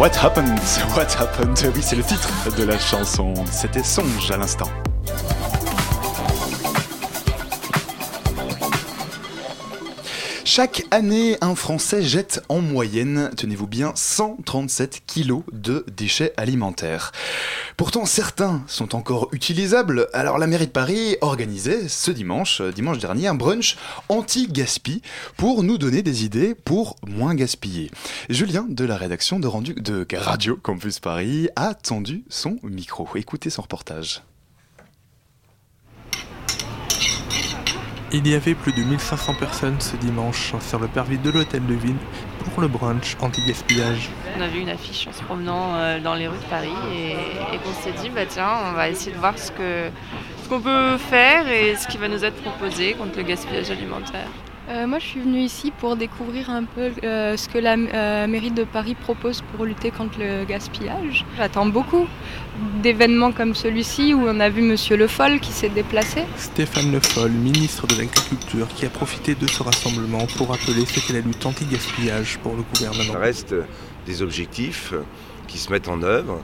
What happened? What happened? Oui, c'est le titre de la chanson. C'était Songe à l'instant. Chaque année, un Français jette en moyenne, tenez-vous bien, 137 kilos de déchets alimentaires. Pourtant, certains sont encore utilisables. Alors, la mairie de Paris organisait ce dimanche, euh, dimanche dernier, un brunch anti-gaspi pour nous donner des idées pour moins gaspiller. Julien de la rédaction de, Radio Campus Paris a tendu son micro. Écoutez son reportage. Il y avait plus de 1500 personnes ce dimanche sur le parvis de l'hôtel de ville pour le brunch anti-gaspillage. On a vu une affiche en se promenant euh, dans les rues de Paris et, et qu'on s'est dit, bah tiens, on va essayer de voir ce qu'on peut faire et ce qui va nous être proposé contre le gaspillage alimentaire. Euh, moi, je suis venue ici pour découvrir un peu euh, ce que la euh, mairie de Paris propose pour lutter contre le gaspillage. J'attends beaucoup d'événements comme celui-ci où on a vu Monsieur Le Foll qui s'est déplacé. Stéphane Le Foll, ministre de l'Agriculture, qui a profité de ce rassemblement pour rappeler ce qu'est la lutte anti-gaspillage pour le gouvernement. Ça reste des objectifs qui se mettent en œuvre.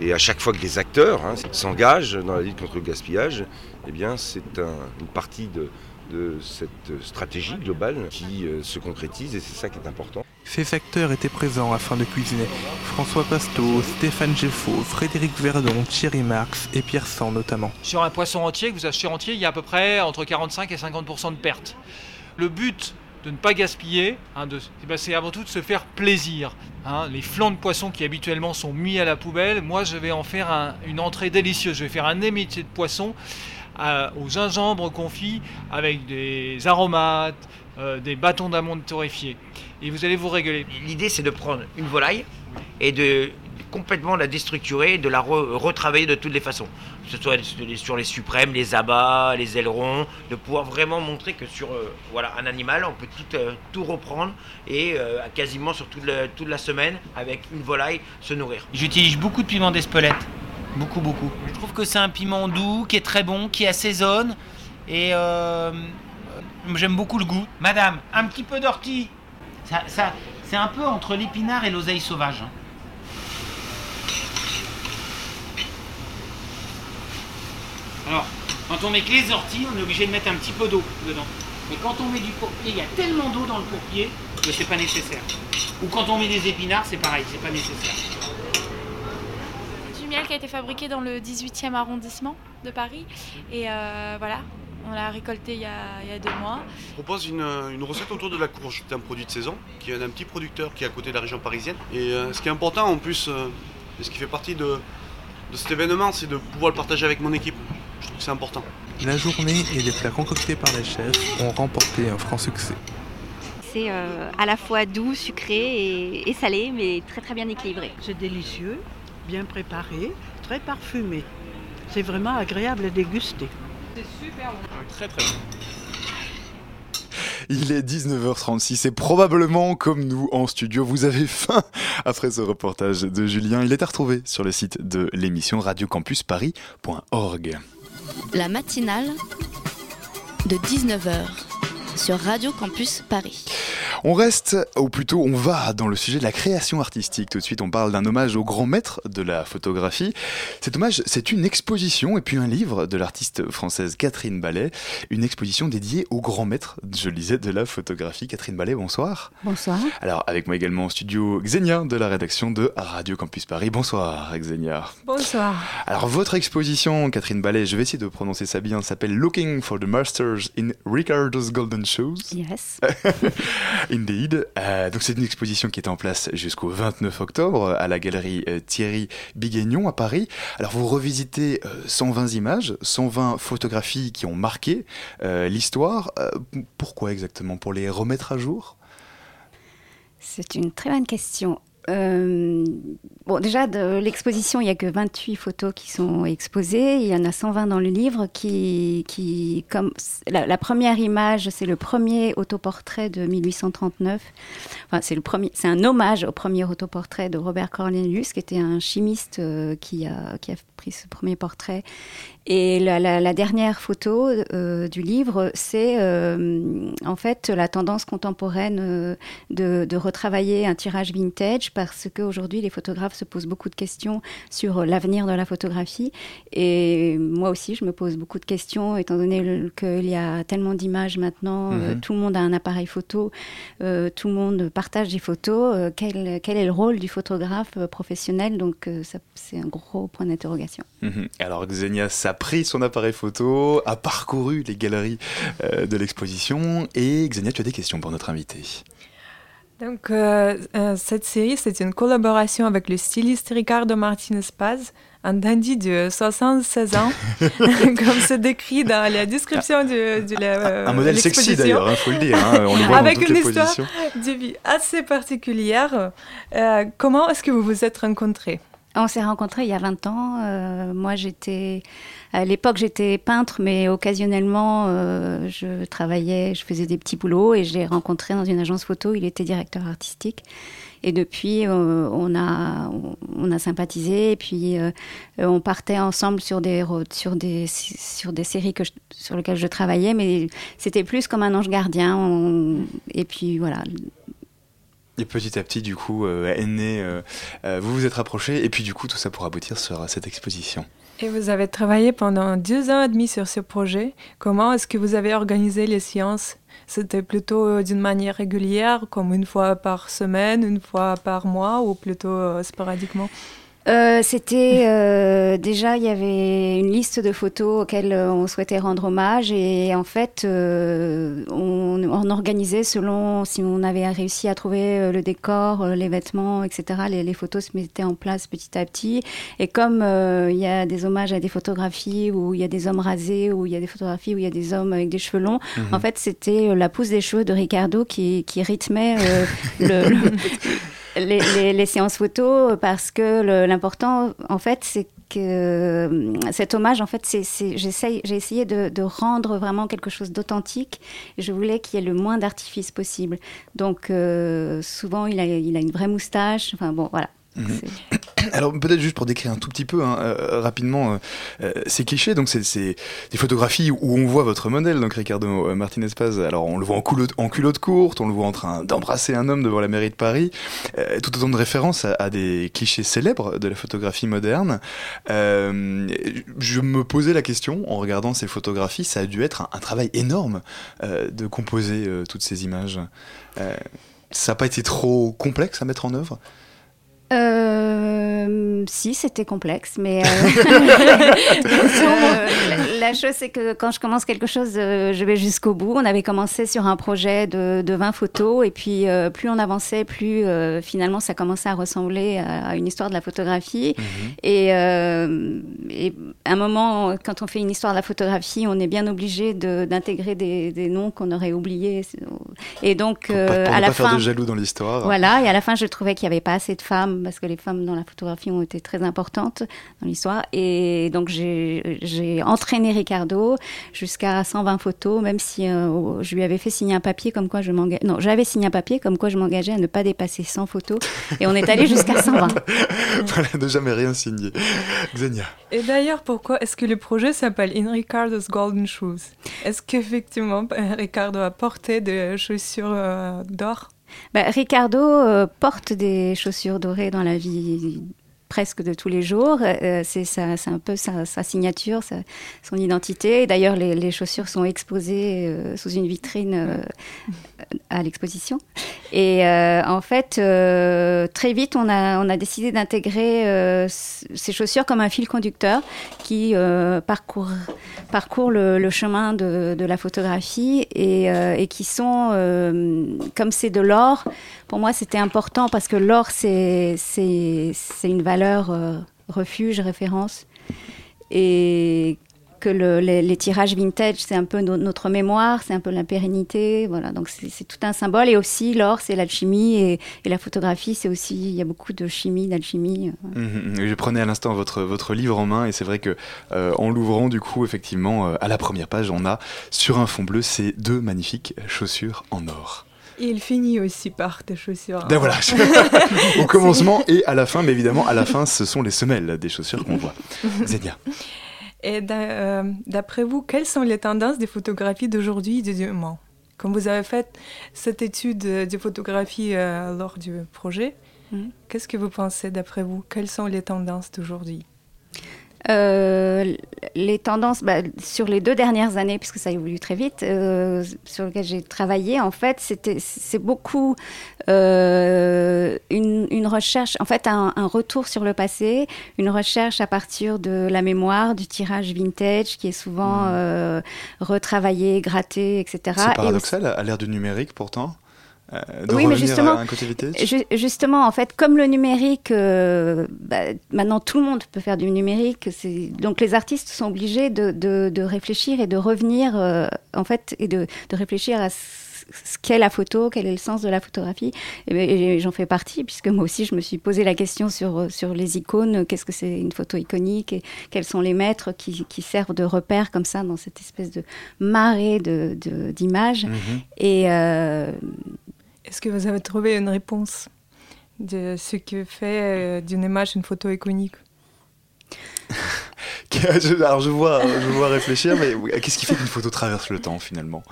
Et à chaque fois que les acteurs hein, s'engagent dans la lutte contre le gaspillage, eh bien, c'est un- une partie de, de cette stratégie globale qui euh, se concrétise et c'est ça qui est important. Ces acteurs étaient présents afin de cuisiner. François Pasteau, Stéphane Geffo, Frédéric Verdon, Thierry Marx et Pierre Sang notamment. Sur un poisson entier que vous achetez entier, il y a à peu près entre 45 et 50 de pertes. Le but de ne pas gaspiller, hein, eh ben, c'est avant tout de se faire plaisir. hein. Les flancs de poisson qui habituellement sont mis à la poubelle, moi je vais en faire un- une entrée délicieuse. Je vais faire un émetier de poisson euh, au gingembre confit avec des aromates, euh, des bâtons d'amande torréfiés. Et vous allez vous régaler. L'idée, c'est de prendre une volaille et de complètement la déstructurer, de la re- retravailler de toutes les façons. Que ce soit sur les suprêmes, les abats, les ailerons, de pouvoir vraiment montrer que sur euh, voilà, un animal, on peut tout, euh, tout reprendre et euh, quasiment sur toute, la- toute la semaine, avec une volaille, se nourrir. J'utilise beaucoup de piment d'Espelette. Beaucoup, beaucoup. Je trouve que c'est un piment doux, qui est très bon, qui assaisonne. Et euh, j'aime beaucoup le goût. Madame, un petit peu d'ortie. Ça, c'est un peu entre l'épinard et l'oseille sauvage. hein. Alors, quand on met que les orties, on est obligé de mettre un petit peu d'eau dedans. Mais quand on met du pourpier, il y a tellement d'eau dans le pourpier que c'est pas nécessaire. Ou quand on met des épinards, c'est pareil, c'est pas nécessaire. Miel qui a été fabriqué dans le 18e arrondissement de Paris. Et euh, voilà, on l'a récolté il y, a, il y a deux mois. Je propose une, une recette autour de la courge. C'est un produit de saison qui est d'un petit producteur qui est à côté de la région parisienne. Et euh, ce qui est important en plus, euh, et ce qui fait partie de, de cet événement, c'est de pouvoir le partager avec mon équipe. Je trouve que c'est important. La journée et les plats concoctés par les chefs ont remporté un franc succès. C'est euh, à la fois doux, sucré et, et salé, mais très très bien équilibré. C'est délicieux, bien préparé, très parfumé. C'est vraiment agréable à déguster. C'est super bon. Très très bon. Il est 19h36 et probablement, comme nous en studio, vous avez faim après ce reportage de Julien. Il est à retrouver sur le site de l'émission radiocampusparis.org. La matinale de 19h sur Radio Campus Paris. On reste, ou plutôt on va dans le sujet de la création artistique. Tout de suite, on parle d'un hommage au grand maître de la photographie. Cet hommage, c'est une exposition et puis un livre de l'artiste française Catherine Ballet. Une exposition dédiée au grand maître, je le disais, de la photographie. Catherine Ballet, bonsoir. Bonsoir. Alors, avec moi également en studio, Xenia de la rédaction de Radio Campus Paris. Bonsoir, Xenia. Bonsoir. Alors, votre exposition, Catherine Ballet, je vais essayer de prononcer ça bien, s'appelle Looking for the Masters in Ricardo's Golden Shoes. Yes. Indeed. Euh, donc c'est une exposition qui est en place jusqu'au 29 octobre à la galerie euh, Thierry Biguignon à Paris. Alors vous revisitez euh, 120 images, 120 photographies qui ont marqué euh, l'histoire. Euh, pourquoi exactement? Pour les remettre à jour? C'est une très bonne question. Euh, bon, déjà, de l'exposition, il n'y a que 28 photos qui sont exposées. Il y en a 120 dans le livre qui, qui comme la, première image, c'est le premier autoportrait de 1839. Enfin, c'est un hommage au premier autoportrait de Robert Cornelius, qui était un chimiste euh, qui a, qui a pris ce premier portrait. Et la, la, la dernière photo euh, du livre, c'est euh, en fait la tendance contemporaine euh, de, de retravailler un tirage vintage parce qu'aujourd'hui, les photographes se posent beaucoup de questions sur l'avenir de la photographie. Et moi aussi, je me pose beaucoup de questions, étant donné qu'il y a tellement d'images maintenant, euh, Mhm. tout le monde a un appareil photo, tout le monde partage des photos. quel, quel est le rôle du photographe professionnel? Donc, ça- c'est un gros point d'interrogation. Mhm. Alors Xenia a pris son appareil photo, a parcouru les galeries euh, de l'exposition et Xenia, tu as des questions pour notre invité. Donc, euh, euh, cette série, c'est une collaboration avec le styliste Ricardo Martinez Paz, un dandy de 76 ans, comme c'est décrit dans la description de, de la, Un modèle sexy d'ailleurs, il faut le dire. hein, on le voit avec dans une les histoire positions. de vie assez particulière. Euh, comment est-ce que vous vous êtes rencontrés? On s'est rencontrés il y a 20 ans. Euh, moi, j'étais. À l'époque, j'étais peintre, mais occasionnellement, euh, je travaillais, je faisais des petits boulots et je l'ai rencontré dans une agence photo. Il était directeur artistique. Et depuis, euh, on, a, on, a sympathisé et puis on partait ensemble sur des, sur des, sur des séries que sur lesquelles je travaillais, mais c'était plus comme un ange gardien. Et puis voilà, Et petit à petit, du coup, euh, est né, euh, euh, vous vous êtes rapprochés, et puis du coup, tout ça pour aboutir sur cette exposition. Et vous avez travaillé pendant deux ans et demi sur ce projet. Comment est-ce que vous avez organisé les séances? C'était plutôt d'une manière régulière, comme une fois par semaine, une fois par mois, ou plutôt sporadiquement? Euh, C'était euh, déjà il y avait une liste de photos auxquelles euh, on souhaitait rendre hommage et en fait euh, on, on organisait selon si on avait réussi à trouver le décor, les vêtements, etc. Les, les photos se mettaient en place petit à petit et comme il y a des hommages à des photographies où il y a des hommes rasés, où il y a des photographies où il y a des hommes avec des cheveux longs, Mhm. en fait c'était la pousse des cheveux de Ricardo qui, qui rythmait le- le, les, les- les séances photos parce que l'important en fait c'est que euh, cet hommage en fait j'ai essayé de, de rendre vraiment quelque chose d'authentique. Je voulais qu'il y ait le moins d'artifice possible. Donc euh, souvent il a il a une vraie moustache. Enfin bon voilà Mhm. Alors peut-être juste pour décrire un tout petit peu hein, euh, rapidement euh, euh, ces clichés, donc c'est des photographies où on voit votre modèle, donc Ricardo Martinez Paz. Alors on le voit en culotte, en culotte courte, on le voit en train d'embrasser un homme devant la mairie de Paris, euh, tout autant de références à, à des clichés célèbres de la photographie moderne. Je me posais la question en regardant ces photographies, ça a dû être un, un travail énorme de composer toutes ces images. Ça n'a pas été trop complexe à mettre en œuvre? Euh, si, c'était complexe, mais euh, euh, la, chose c'est que quand je commence quelque chose, euh, je vais jusqu'au bout. On avait commencé sur un projet de, de 20 photos, et puis euh, plus on avançait, plus euh, finalement ça commençait à ressembler à, à une histoire de la photographie. Et, euh, et à un moment, quand on fait une histoire de la photographie, on est bien obligé de- d'intégrer des, des noms qu'on aurait oubliés. Et donc, Pour, euh, pour à ne la pas fin, faire de jaloux dans l'histoire. voilà, et à la fin, je trouvais qu'il n'y avait pas assez de femmes, parce que les femmes dans la photographie ont été très importantes dans l'histoire. Et donc, j'ai entraîné Ricardo jusqu'à 120 photos, même si euh, je lui avais fait signer un papier comme quoi je m'engageais. Non, j'avais signé un papier comme quoi je m'engageais à ne pas dépasser 100 photos. Et on est allé jusqu'à 120. voilà, ne jamais rien signer. Xenia. Et d'ailleurs, pourquoi est-ce que le projet s'appelle In Ricardo's Golden Shoes? Est-ce qu'effectivement, Ricardo a porté des chaussures euh, d'or? Bah, Ricardo euh, porte des chaussures dorées dans la vie presque de tous les jours. Euh, c'est ça- c'est un peu sa, signature, son identité. D'ailleurs, les, chaussures sont exposées euh, sous une vitrine euh, à l'exposition. Et euh, en fait, euh, très vite, on a, décidé d'intégrer euh, ces chaussures comme un fil conducteur qui euh, parcourt, le, chemin de, la photographie et, euh, qui sont, euh, comme c'est de l'or, pour moi c'était important parce que l'or c'est une valeur euh, refuge, référence. Et que le- les, tirages vintage, c'est un peu no- notre mémoire, c'est un peu la pérennité, voilà. Donc c'est tout un symbole. Et aussi l'or, c'est l'alchimie et, la photographie, c'est aussi il y a beaucoup de chimie, d'alchimie. euh. Mhm, Je prenais à l'instant votre, votre livre en main et c'est vrai que euh, en l'ouvrant du coup effectivement à la première page on a sur un fond bleu ces deux magnifiques chaussures en or. Et il finit aussi par des chaussures. Ben voilà, au commencement et à la fin, mais évidemment à la fin ce sont les semelles des chaussures qu'on voit. Zénia. Et euh, d'après vous, quelles sont les tendances des photographies d'aujourd'hui et de demain Comme vous avez fait cette étude euh, de photographie euh, lors du projet, Mhm. qu'est-ce que vous pensez d'après vous? Quelles sont les tendances d'aujourd'hui? Euh, les tendances bah, sur les deux dernières années, puisque ça évolue très vite, euh, sur lesquelles j'ai travaillé, en fait, c'était c'est beaucoup euh, une, une recherche, en fait, un, un retour sur le passé, une recherche à partir de la mémoire, du tirage vintage, qui est souvent euh, retravaillé, gratté, etc. C'est Et aussi- paradoxal à l'ère du numérique pourtant. Euh, de oui, mais justement, à un côté vintage. ju- justement, en fait, comme le numérique, euh, bah, maintenant tout le monde peut faire du numérique. Donc les artistes sont obligés de, de- de réfléchir et de revenir, euh, en fait, et de, de réfléchir à ce qu'est la photo, quel est le sens de la photographie. Et, ben, et j'en fais partie, puisque moi aussi, je me suis posé la question sur, sur les icônes. Qu'est-ce que c'est une photo iconique et quels sont les maîtres qui, qui servent de repères comme ça dans cette espèce de marée de- d'images. Mhm. Et euh, Est-ce que vous avez trouvé une réponse de ce que fait euh, d'une image une photo iconique Alors je vois, je vois réfléchir, mais qu'est-ce qui fait qu'une photo traverse le temps finalement?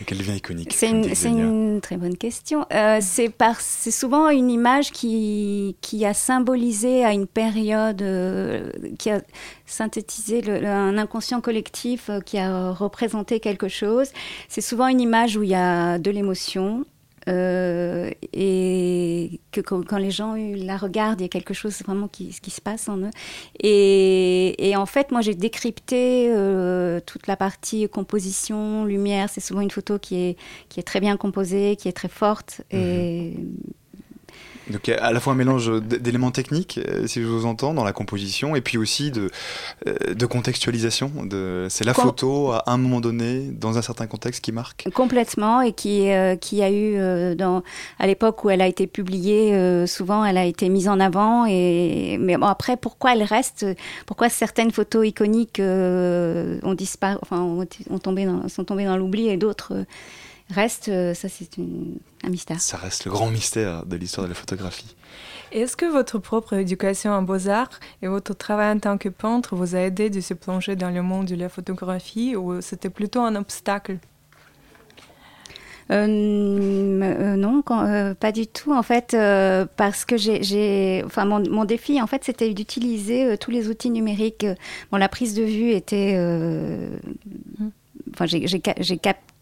Et qu'elle devient iconique C'est une, très bonne question. Euh, c'est par- c'est souvent une image qui, qui a symbolisé à une période, euh, qui a synthétisé le- le- un inconscient collectif, euh, qui a représenté quelque chose. C'est souvent une image où il y a de l'émotion. Euh, et que quand, les gens la regardent, il y a quelque chose vraiment qui, se passe en eux. Et, en fait, moi, j'ai décrypté euh, toute la partie composition, lumière. C'est souvent une photo qui est, qui est très bien composée, qui est très forte. Et Donc à la fois un mélange d'éléments techniques, euh, si je vous entends, dans la composition, et puis aussi de, euh, de contextualisation. De, c'est la Com- photo à un moment donné, dans un certain contexte qui marque. complètement, et qui, euh, qui a eu, euh, dans, à l'époque où elle a été publiée, euh, souvent elle a été mise en avant. Et, mais bon, après, pourquoi elle reste Pourquoi certaines photos iconiques ont disparu, enfin, ont, ont tombé dans, sont tombées dans l'oubli et d'autres restent euh, Ça, c'est une- un mystère. Ça reste le grand mystère de l'histoire de la photographie. Est-ce que votre propre éducation en beaux-arts et votre travail en tant que peintre vous a aidé de se plonger dans le monde de la photographie ou c'était plutôt un obstacle? Euh, euh, non, quand- euh, pas du tout. En fait, euh, parce que j'ai, enfin, mon, mon défi, en fait, c'était d'utiliser euh, tous les outils numériques. Bon, la prise de vue était, euh, enfin, j'ai, j'ai,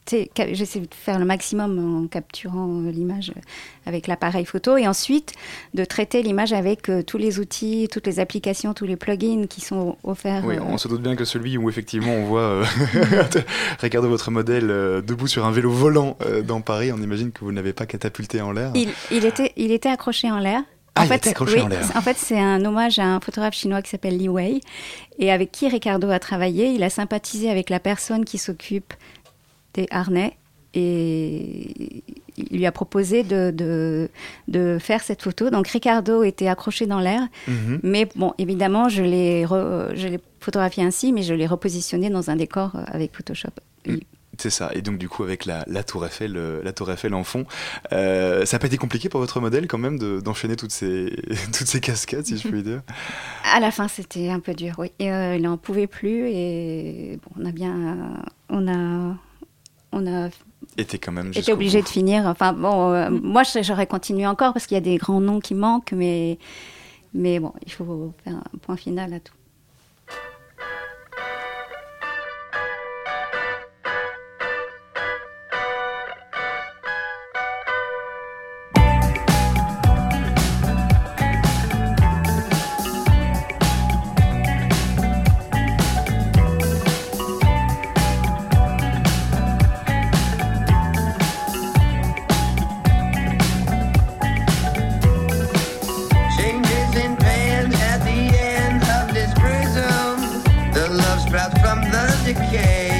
j'essaie de faire le maximum en capturant euh, l'image euh, avec l'appareil photo et ensuite de traiter l'image avec euh, tous les outils, toutes les applications, tous les plugins qui sont offerts. Oui, euh, on se doute bien que celui où effectivement on voit euh, Ricardo, votre modèle, debout sur un vélo volant dans Paris, on imagine que vous n'avez pas catapulté en l'air. Il, il était, il était accroché en l'air. Ah, en il fait, était accroché oui, en l'air. En fait, c'est un hommage à un photographe chinois qui s'appelle Li Wei et avec qui Ricardo a travaillé. Il a sympathisé avec la personne qui s'occupe des harnais et il lui a proposé de, de, de faire cette photo. Donc Ricardo était accroché dans l'air, Mhm. mais bon, évidemment, je l'ai je l'ai photographié ainsi, mais je l'ai repositionné dans un décor euh, avec Photoshop. C'est ça. Et donc du coup avec la, la tour Eiffel, euh, la tour Eiffel en fond, euh, ça n'a pas été compliqué pour votre modèle quand même de- d'enchaîner toutes ces toutes ces cascades, si je puis dire? À la fin, c'était un peu dur, oui. Et, euh, il n'en pouvait plus et bon, on a bien, on a, on a Était quand même. obligé bout. de finir. Enfin bon, euh, moi je- j'aurais continué encore parce qu'il y a des grands noms qui manquent, mais mais bon, il faut faire un point final à tout. Decay.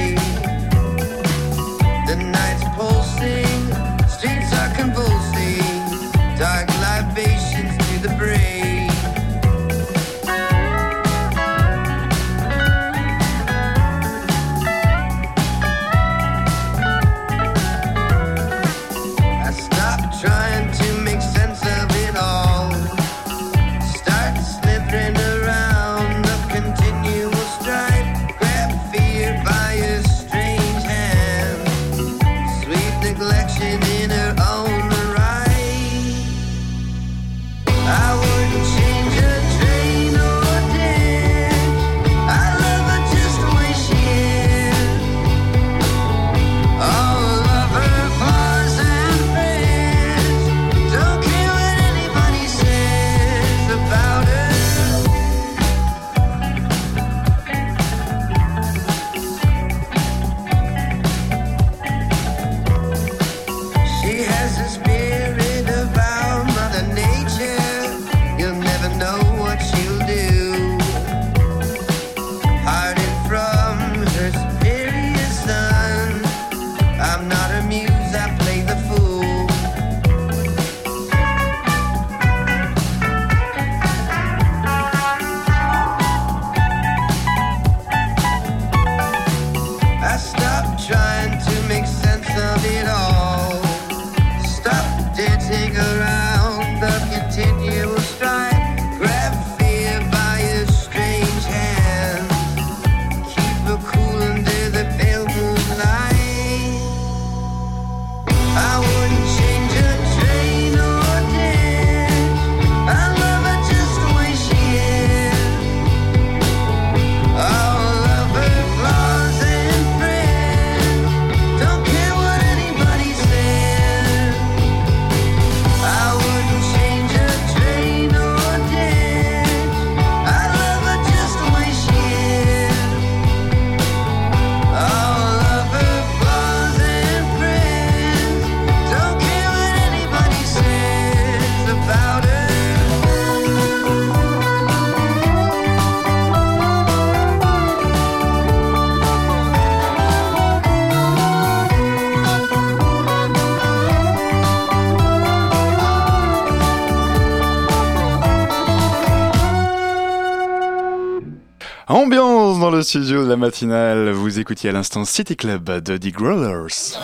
Studio de la matinale. Vous écoutiez à l'instant City Club de The Growlers.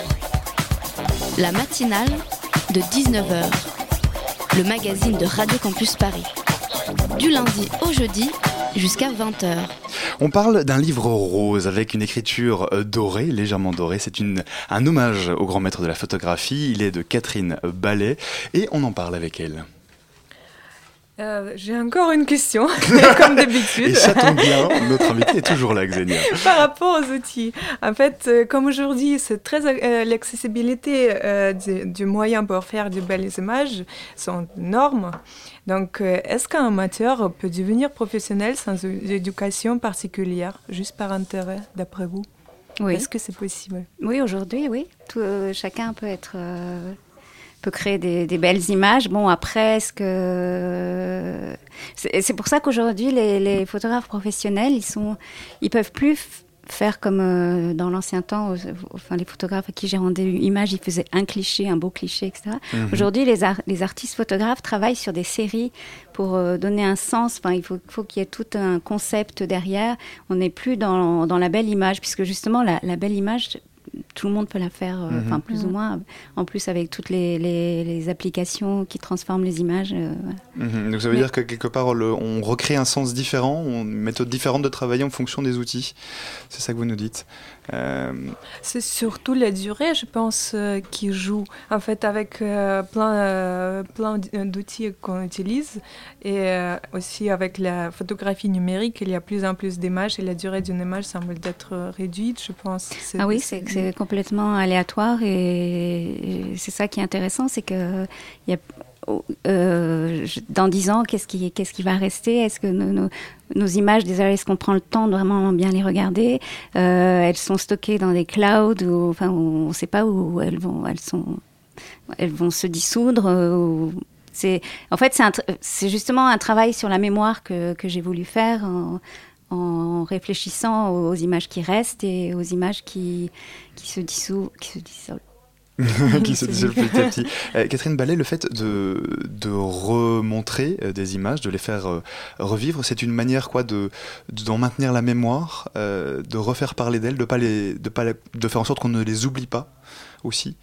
La matinale de 19h, le magazine de Radio Campus Paris. Du lundi au jeudi jusqu'à 20h. On parle d'un livre rose avec une écriture euh, dorée, légèrement dorée. C'est une, un hommage au grand maître de la photographie. Il est de Catherine Ballet et on en parle avec elle. Euh, J'ai encore une question, comme d'habitude. Et ça tombe bien, notre invité est toujours là, Xenia. Par rapport aux outils, en fait, euh, comme aujourd'hui, c'est très euh, l'accessibilité euh, du, du moyen pour faire de belles images sont énormes. Donc, euh, est-ce qu'un amateur peut devenir professionnel sans éducation particulière, juste par intérêt, d'après vous? Oui. Est-ce que c'est possible? Oui, aujourd'hui, oui. Tout, euh, chacun peut être euh, peut créer des, des belles images. Bon, après, est-ce que c'est pour ça qu'aujourd'hui les, les photographes professionnels, ils sont, ils peuvent plus faire comme euh, dans l'ancien temps. Enfin, les photographes à qui j'ai rendu image, ils faisaient un cliché, un beau cliché, etc. Mhm. Aujourd'hui, les, ar- les artistes photographes travaillent sur des séries pour euh, donner un sens. Enfin, il faut, faut qu'il y ait tout un concept derrière. On n'est plus dans, dans la belle image, puisque justement, la, la belle image, tout le monde peut la faire, euh, Mhm. enfin plus ou Mhm. moins. En plus, avec toutes les, les- les applications qui transforment les images. euh. Mhm. Donc ça veut Mais- dire que quelque part, le- on recrée un sens différent, une méthode différente de travailler en fonction des outils. C'est ça que vous nous dites. Euh, C'est surtout la durée, je pense, euh, qui joue. En fait, avec euh, plein, euh, plein d'outils qu'on utilise et euh, aussi avec la photographie numérique, il y a plus en plus d'images et la durée d'une image semble être réduite, je pense. Ah oui, c'est c'est complètement aléatoire et, c'est ça qui est intéressant, c'est que oh, euh, dans dix ans, qu'est-ce qui, qui va rester? Est-ce que nos, images, déjà, est-ce qu'on prend le temps de vraiment bien les regarder? Euh, Elles sont stockées dans des clouds ou on ne sait pas où elles vont, elles sont, elles vont se dissoudre. ou- c'est, en fait, c'est, justement un travail sur la mémoire que, j'ai voulu faire en réfléchissant aux, images qui restent et aux images qui, qui se dissolvent. Qui se dissolvent. qui se. Euh, Catherine Ballet, le fait de, de remontrer euh, des images, de les faire euh, revivre, c'est une manière quoi de d'en maintenir la mémoire, de refaire parler d'elles, de pas de pas de faire en sorte qu'on ne les oublie pas aussi.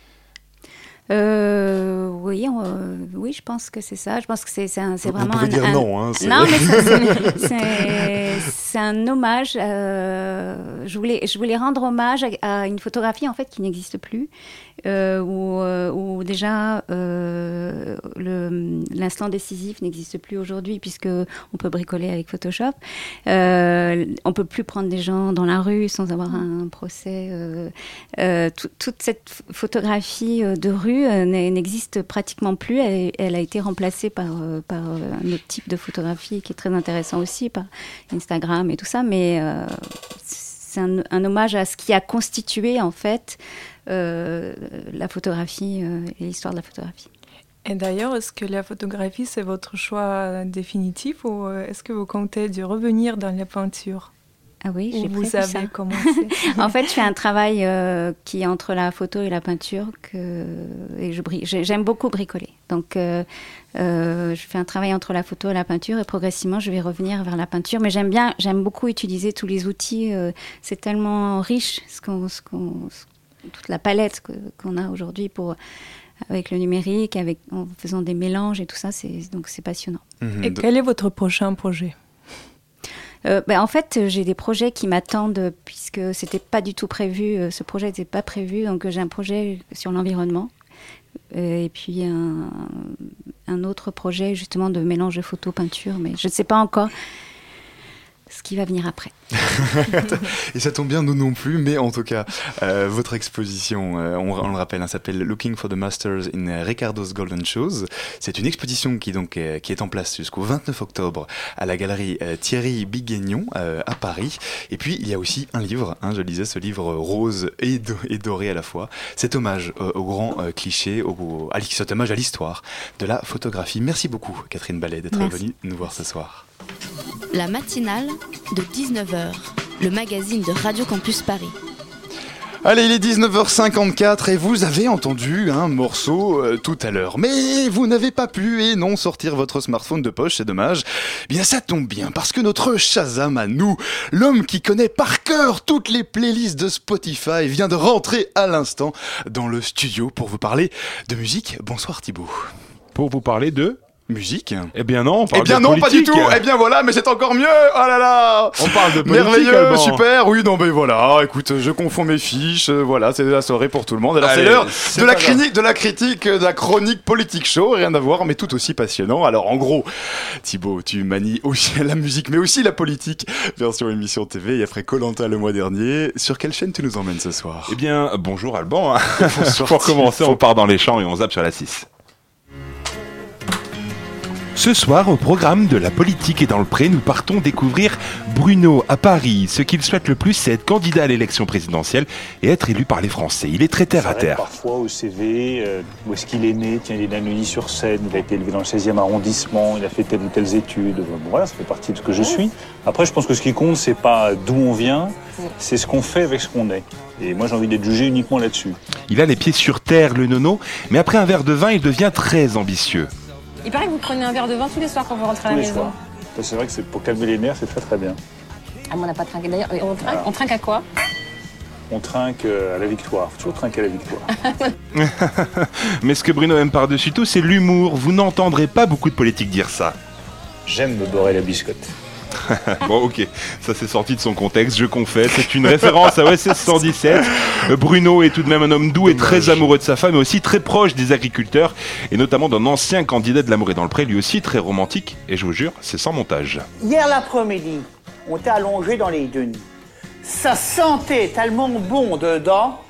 Euh, oui, euh, oui, je pense que c'est ça. Je pense que c'est vraiment un, dire un- non, hein, c'est- non, mais c'est- un hommage. euh, je voulais je voulais rendre hommage à, à une photographie en fait qui n'existe plus, où, euh, où déjà euh, l'instant décisif n'existe plus aujourd'hui puisque on peut bricoler avec Photoshop. Euh, on peut plus prendre des gens dans la rue sans avoir un procès. euh, euh, tout- toute cette ph- photographie euh, de rue euh, n'existe pratiquement plus. Elle, a été remplacée par, euh, euh, un autre type de photographie qui est très intéressant aussi, par Instagram et tout ça. Mais euh, c'est un, hommage à ce qui a constitué en fait euh, la photographie euh, et l'histoire de la photographie. Et d'ailleurs, est-ce que la photographie, c'est votre choix définitif ou euh, est-ce que vous comptez de revenir dans la peinture? Ah oui, Ou j'ai vous prévu avez ça. commencé en fait, je fais un travail euh, qui est entre la photo et la peinture que et je bri- j'aime beaucoup bricoler. Donc, euh, euh, je fais un travail entre la photo et la peinture et progressivement, je vais revenir vers la peinture. Mais j'aime bien, j'aime beaucoup utiliser tous les outils. euh, c'est tellement riche ce qu'on, ce qu'on- ce- toute la palette que- qu'on a aujourd'hui pour avec le numérique, avec en faisant des mélanges et tout ça. C'est donc c'est passionnant. Et quel est votre prochain projet? Euh, ben, en fait, j'ai des projets qui m'attendent puisque c'était pas du tout prévu. euh, ce projet n'était pas prévu, donc j'ai un projet sur l'environnement euh, et puis un, autre projet justement de mélange photo peinture, mais je ne sais pas encore ce qui va venir après. Et ça tombe bien, nous non plus, mais en tout cas, euh, votre exposition, euh, on, on le rappelle, hein, s'appelle Looking for the Masters in Ricardo's Golden Shoes. C'est une exposition qui, donc, est, qui est en place jusqu'au 29 octobre à la galerie euh, Thierry Biguignon à Paris. Et puis, il y a aussi un livre, hein, je lisais ce livre rose et, do- et doré à la fois. Cet hommage au grand cliché, au, cet hommage à l'histoire de la photographie. Merci beaucoup, Catherine Ballet, d'être venue nous voir ce soir. La matinale de 19h, le magazine de Radio Campus Paris. Allez, il est 19h54 et vous avez entendu un morceau euh, tout à l'heure. Mais vous n'avez pas pu et non sortir votre smartphone de poche, c'est dommage. Eh bien, ça tombe bien parce que notre Shazam à nous, l'homme qui connaît par cœur toutes les playlists de Spotify, vient de rentrer à l'instant dans le studio pour vous parler de musique. Bonsoir Thibaut. Pour vous parler de musique Eh bien non, on parle Eh bien de non, pas du tout. Eh bien voilà, mais c'est encore mieux. Oh là là. On parle de politique, Merveilleux, Alban. super. Oui, non, mais voilà. Écoute, je confonds mes fiches. euh, Voilà, c'est la soirée pour tout le monde. Alors c'est l'heure de la critique, de la critique, euh, de la chronique politique show. Rien à voir, mais tout aussi passionnant. Alors en gros, Thibaut, tu manies aussi la musique, mais aussi la politique. Version émission TV. Et après Colanta le mois dernier, sur quelle chaîne tu nous emmènes ce soir? Eh bien, bonjour Alban. hein. Bonsoir, Pour commencer, on part dans les champs et on zappe sur la 6. Ce soir, au programme de la politique et dans le pré, nous partons découvrir Bruno à Paris. Ce qu'il souhaite le plus, c'est être candidat à l'élection présidentielle et être élu par les Français. Il est très terre à terre. Parfois au CV, euh, où est-ce qu'il est né? Tiens, il est né à Neuilly-sur-Seine, il a été élevé dans le 16e arrondissement, il a fait telles ou telles études. Bon, voilà, ça fait partie de ce que je suis. Après, je pense que ce qui compte, c'est pas d'où on vient, c'est ce qu'on fait avec ce qu'on est. Et moi, j'ai envie d'être jugé uniquement là-dessus. Il a les pieds sur terre, le nono, mais après un verre de vin, il devient très ambitieux. Il paraît que vous prenez un verre de vin tous les soirs quand vous rentrez à la Tous les maison. soirs. C'est vrai que c'est pour calmer les nerfs, c'est très très bien. Ah, mais on n'a pas trinqué. D'ailleurs, on trinque, Voilà. on trinque à quoi? On trinque euh, à la victoire. Faut toujours trinquer à la victoire. Mais ce que Bruno aime par-dessus tout, c'est l'humour. Vous n'entendrez pas beaucoup de politiques dire ça. J'aime me beurrer la biscotte. bon, ok, ça c'est sorti de son contexte, je confesse. C'est une référence à OSS 117. Euh, Bruno est tout de même un homme doux et très amoureux de sa femme, mais aussi très proche des agriculteurs, et notamment d'un ancien candidat de l'amour et dans le pré, lui aussi très romantique. Et je vous jure, c'est sans montage. Hier l'après-midi, on était allongé dans les dunes. Ça sentait tellement bon dedans.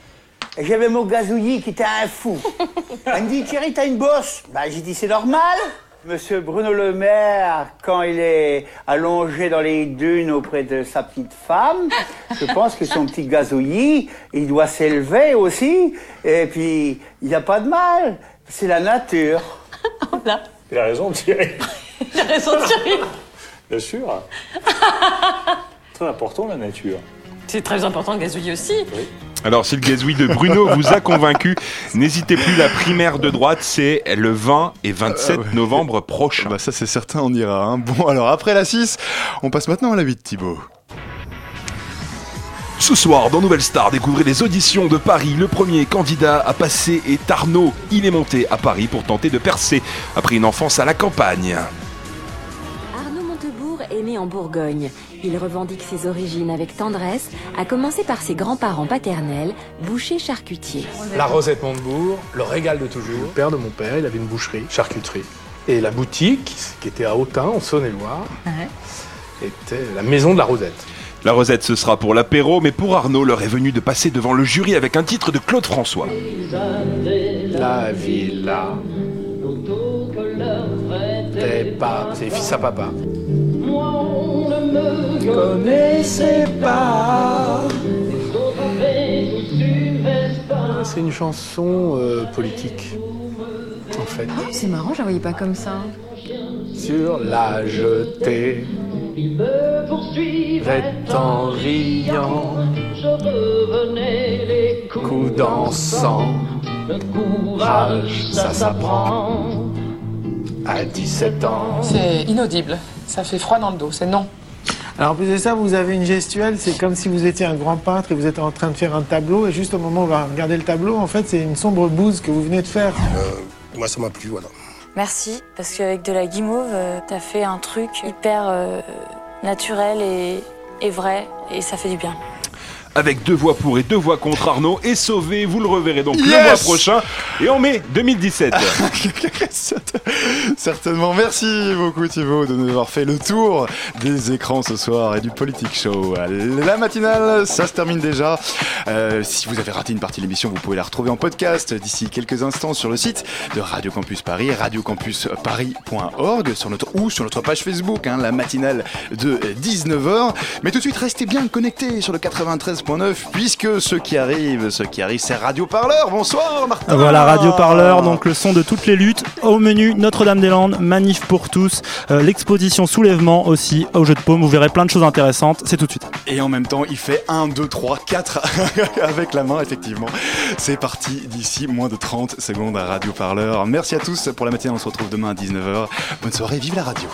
Et j'avais mon gazouillis qui était un fou. Il me dit Thierry, t'as une bosse? Bah j'ai dit c'est normal. Monsieur Bruno Le Maire, quand il est allongé dans les dunes auprès de sa petite femme, je pense que son petit gazouillis, il doit s'élever aussi. Et puis, il n'y a pas de mal. C'est la nature. Il a raison, Thierry. Il a raison, Thierry. Bien sûr. Très important, la nature. C'est très important, le gazouillis aussi. Alors, si le gazouille de Bruno vous a convaincu, n'hésitez plus, la primaire de droite, c'est le 20 et 27 Euh, ouais. novembre prochain. Bah ça c'est certain, on ira. hein. Bon alors après la 6, on passe maintenant à la 8 Thibaut. Ce soir, dans Nouvelle Star, découvrez les auditions de Paris. Le premier candidat à passer est Arnaud. Il est monté à Paris pour tenter de percer après une enfance à la campagne. Est né en Bourgogne. Il revendique ses origines avec tendresse, à commencer par ses grands-parents paternels, bouchers charcutiers. La Rosette Montebourg, le régal de toujours. Le père de mon père, il avait une boucherie, charcuterie. Et la boutique, qui était à Autun, en Saône-et-Loire, était la maison de la Rosette. La Rosette, ce sera pour l'apéro, mais pour Arnaud, l'heure est venue de passer devant le jury avec un titre de Claude François. La villa des pas, c'est fils à papa. Connaissez pas. C'est une chanson euh, politique, en fait. C'est marrant, je la voyais pas comme ça. Sur la jetée, en riant, coup d'encens, courage, ça s'apprend. À 17 ans. C'est inaudible. Ça fait froid dans le dos. C'est non. Alors en plus de ça, vous avez une gestuelle, c'est comme si vous étiez un grand peintre et vous êtes en train de faire un tableau, et juste au moment où on va regarder le tableau, en fait, c'est une sombre bouse que vous venez de faire. Moi, ça m'a plu, voilà. Merci, parce qu'avec de la guimauve, euh, t'as fait un truc hyper euh, naturel et, et vrai, et ça fait du bien. Avec deux voix pour et deux voix contre Arnaud est sauvé. Vous le reverrez donc le mois prochain et en mai 2017. Certainement. Merci beaucoup Thibaut de nous avoir fait le tour des écrans ce soir et du Politique Show. La matinale, ça se termine déjà. Euh, si vous avez raté une partie de l'émission, vous pouvez la retrouver en podcast d'ici quelques instants sur le site de Radio Campus Paris, radiocampusparis.org sur notre, ou sur notre page Facebook, hein, la matinale de 19h. Mais tout de suite, restez bien connectés sur le 93.9 puisque ce qui arrive, ce qui arrive, c'est Radio Parleur. Bonsoir Martin. Voilà, Radio Parleur, donc le son de toutes les luttes. Au menu, Notre-Dame-des-Landes, Manif pour tous, euh, l'exposition Soulèvement aussi, au jeu de paume. Vous verrez plein de choses intéressantes. C'est tout de suite. Et en même temps, il fait 1, 2, 3, 4 avec la main, effectivement. C'est parti d'ici moins de 30 secondes à Radio Parleur. Merci à tous pour la matinée. On se retrouve demain à 19h. Bonne soirée, vive la radio.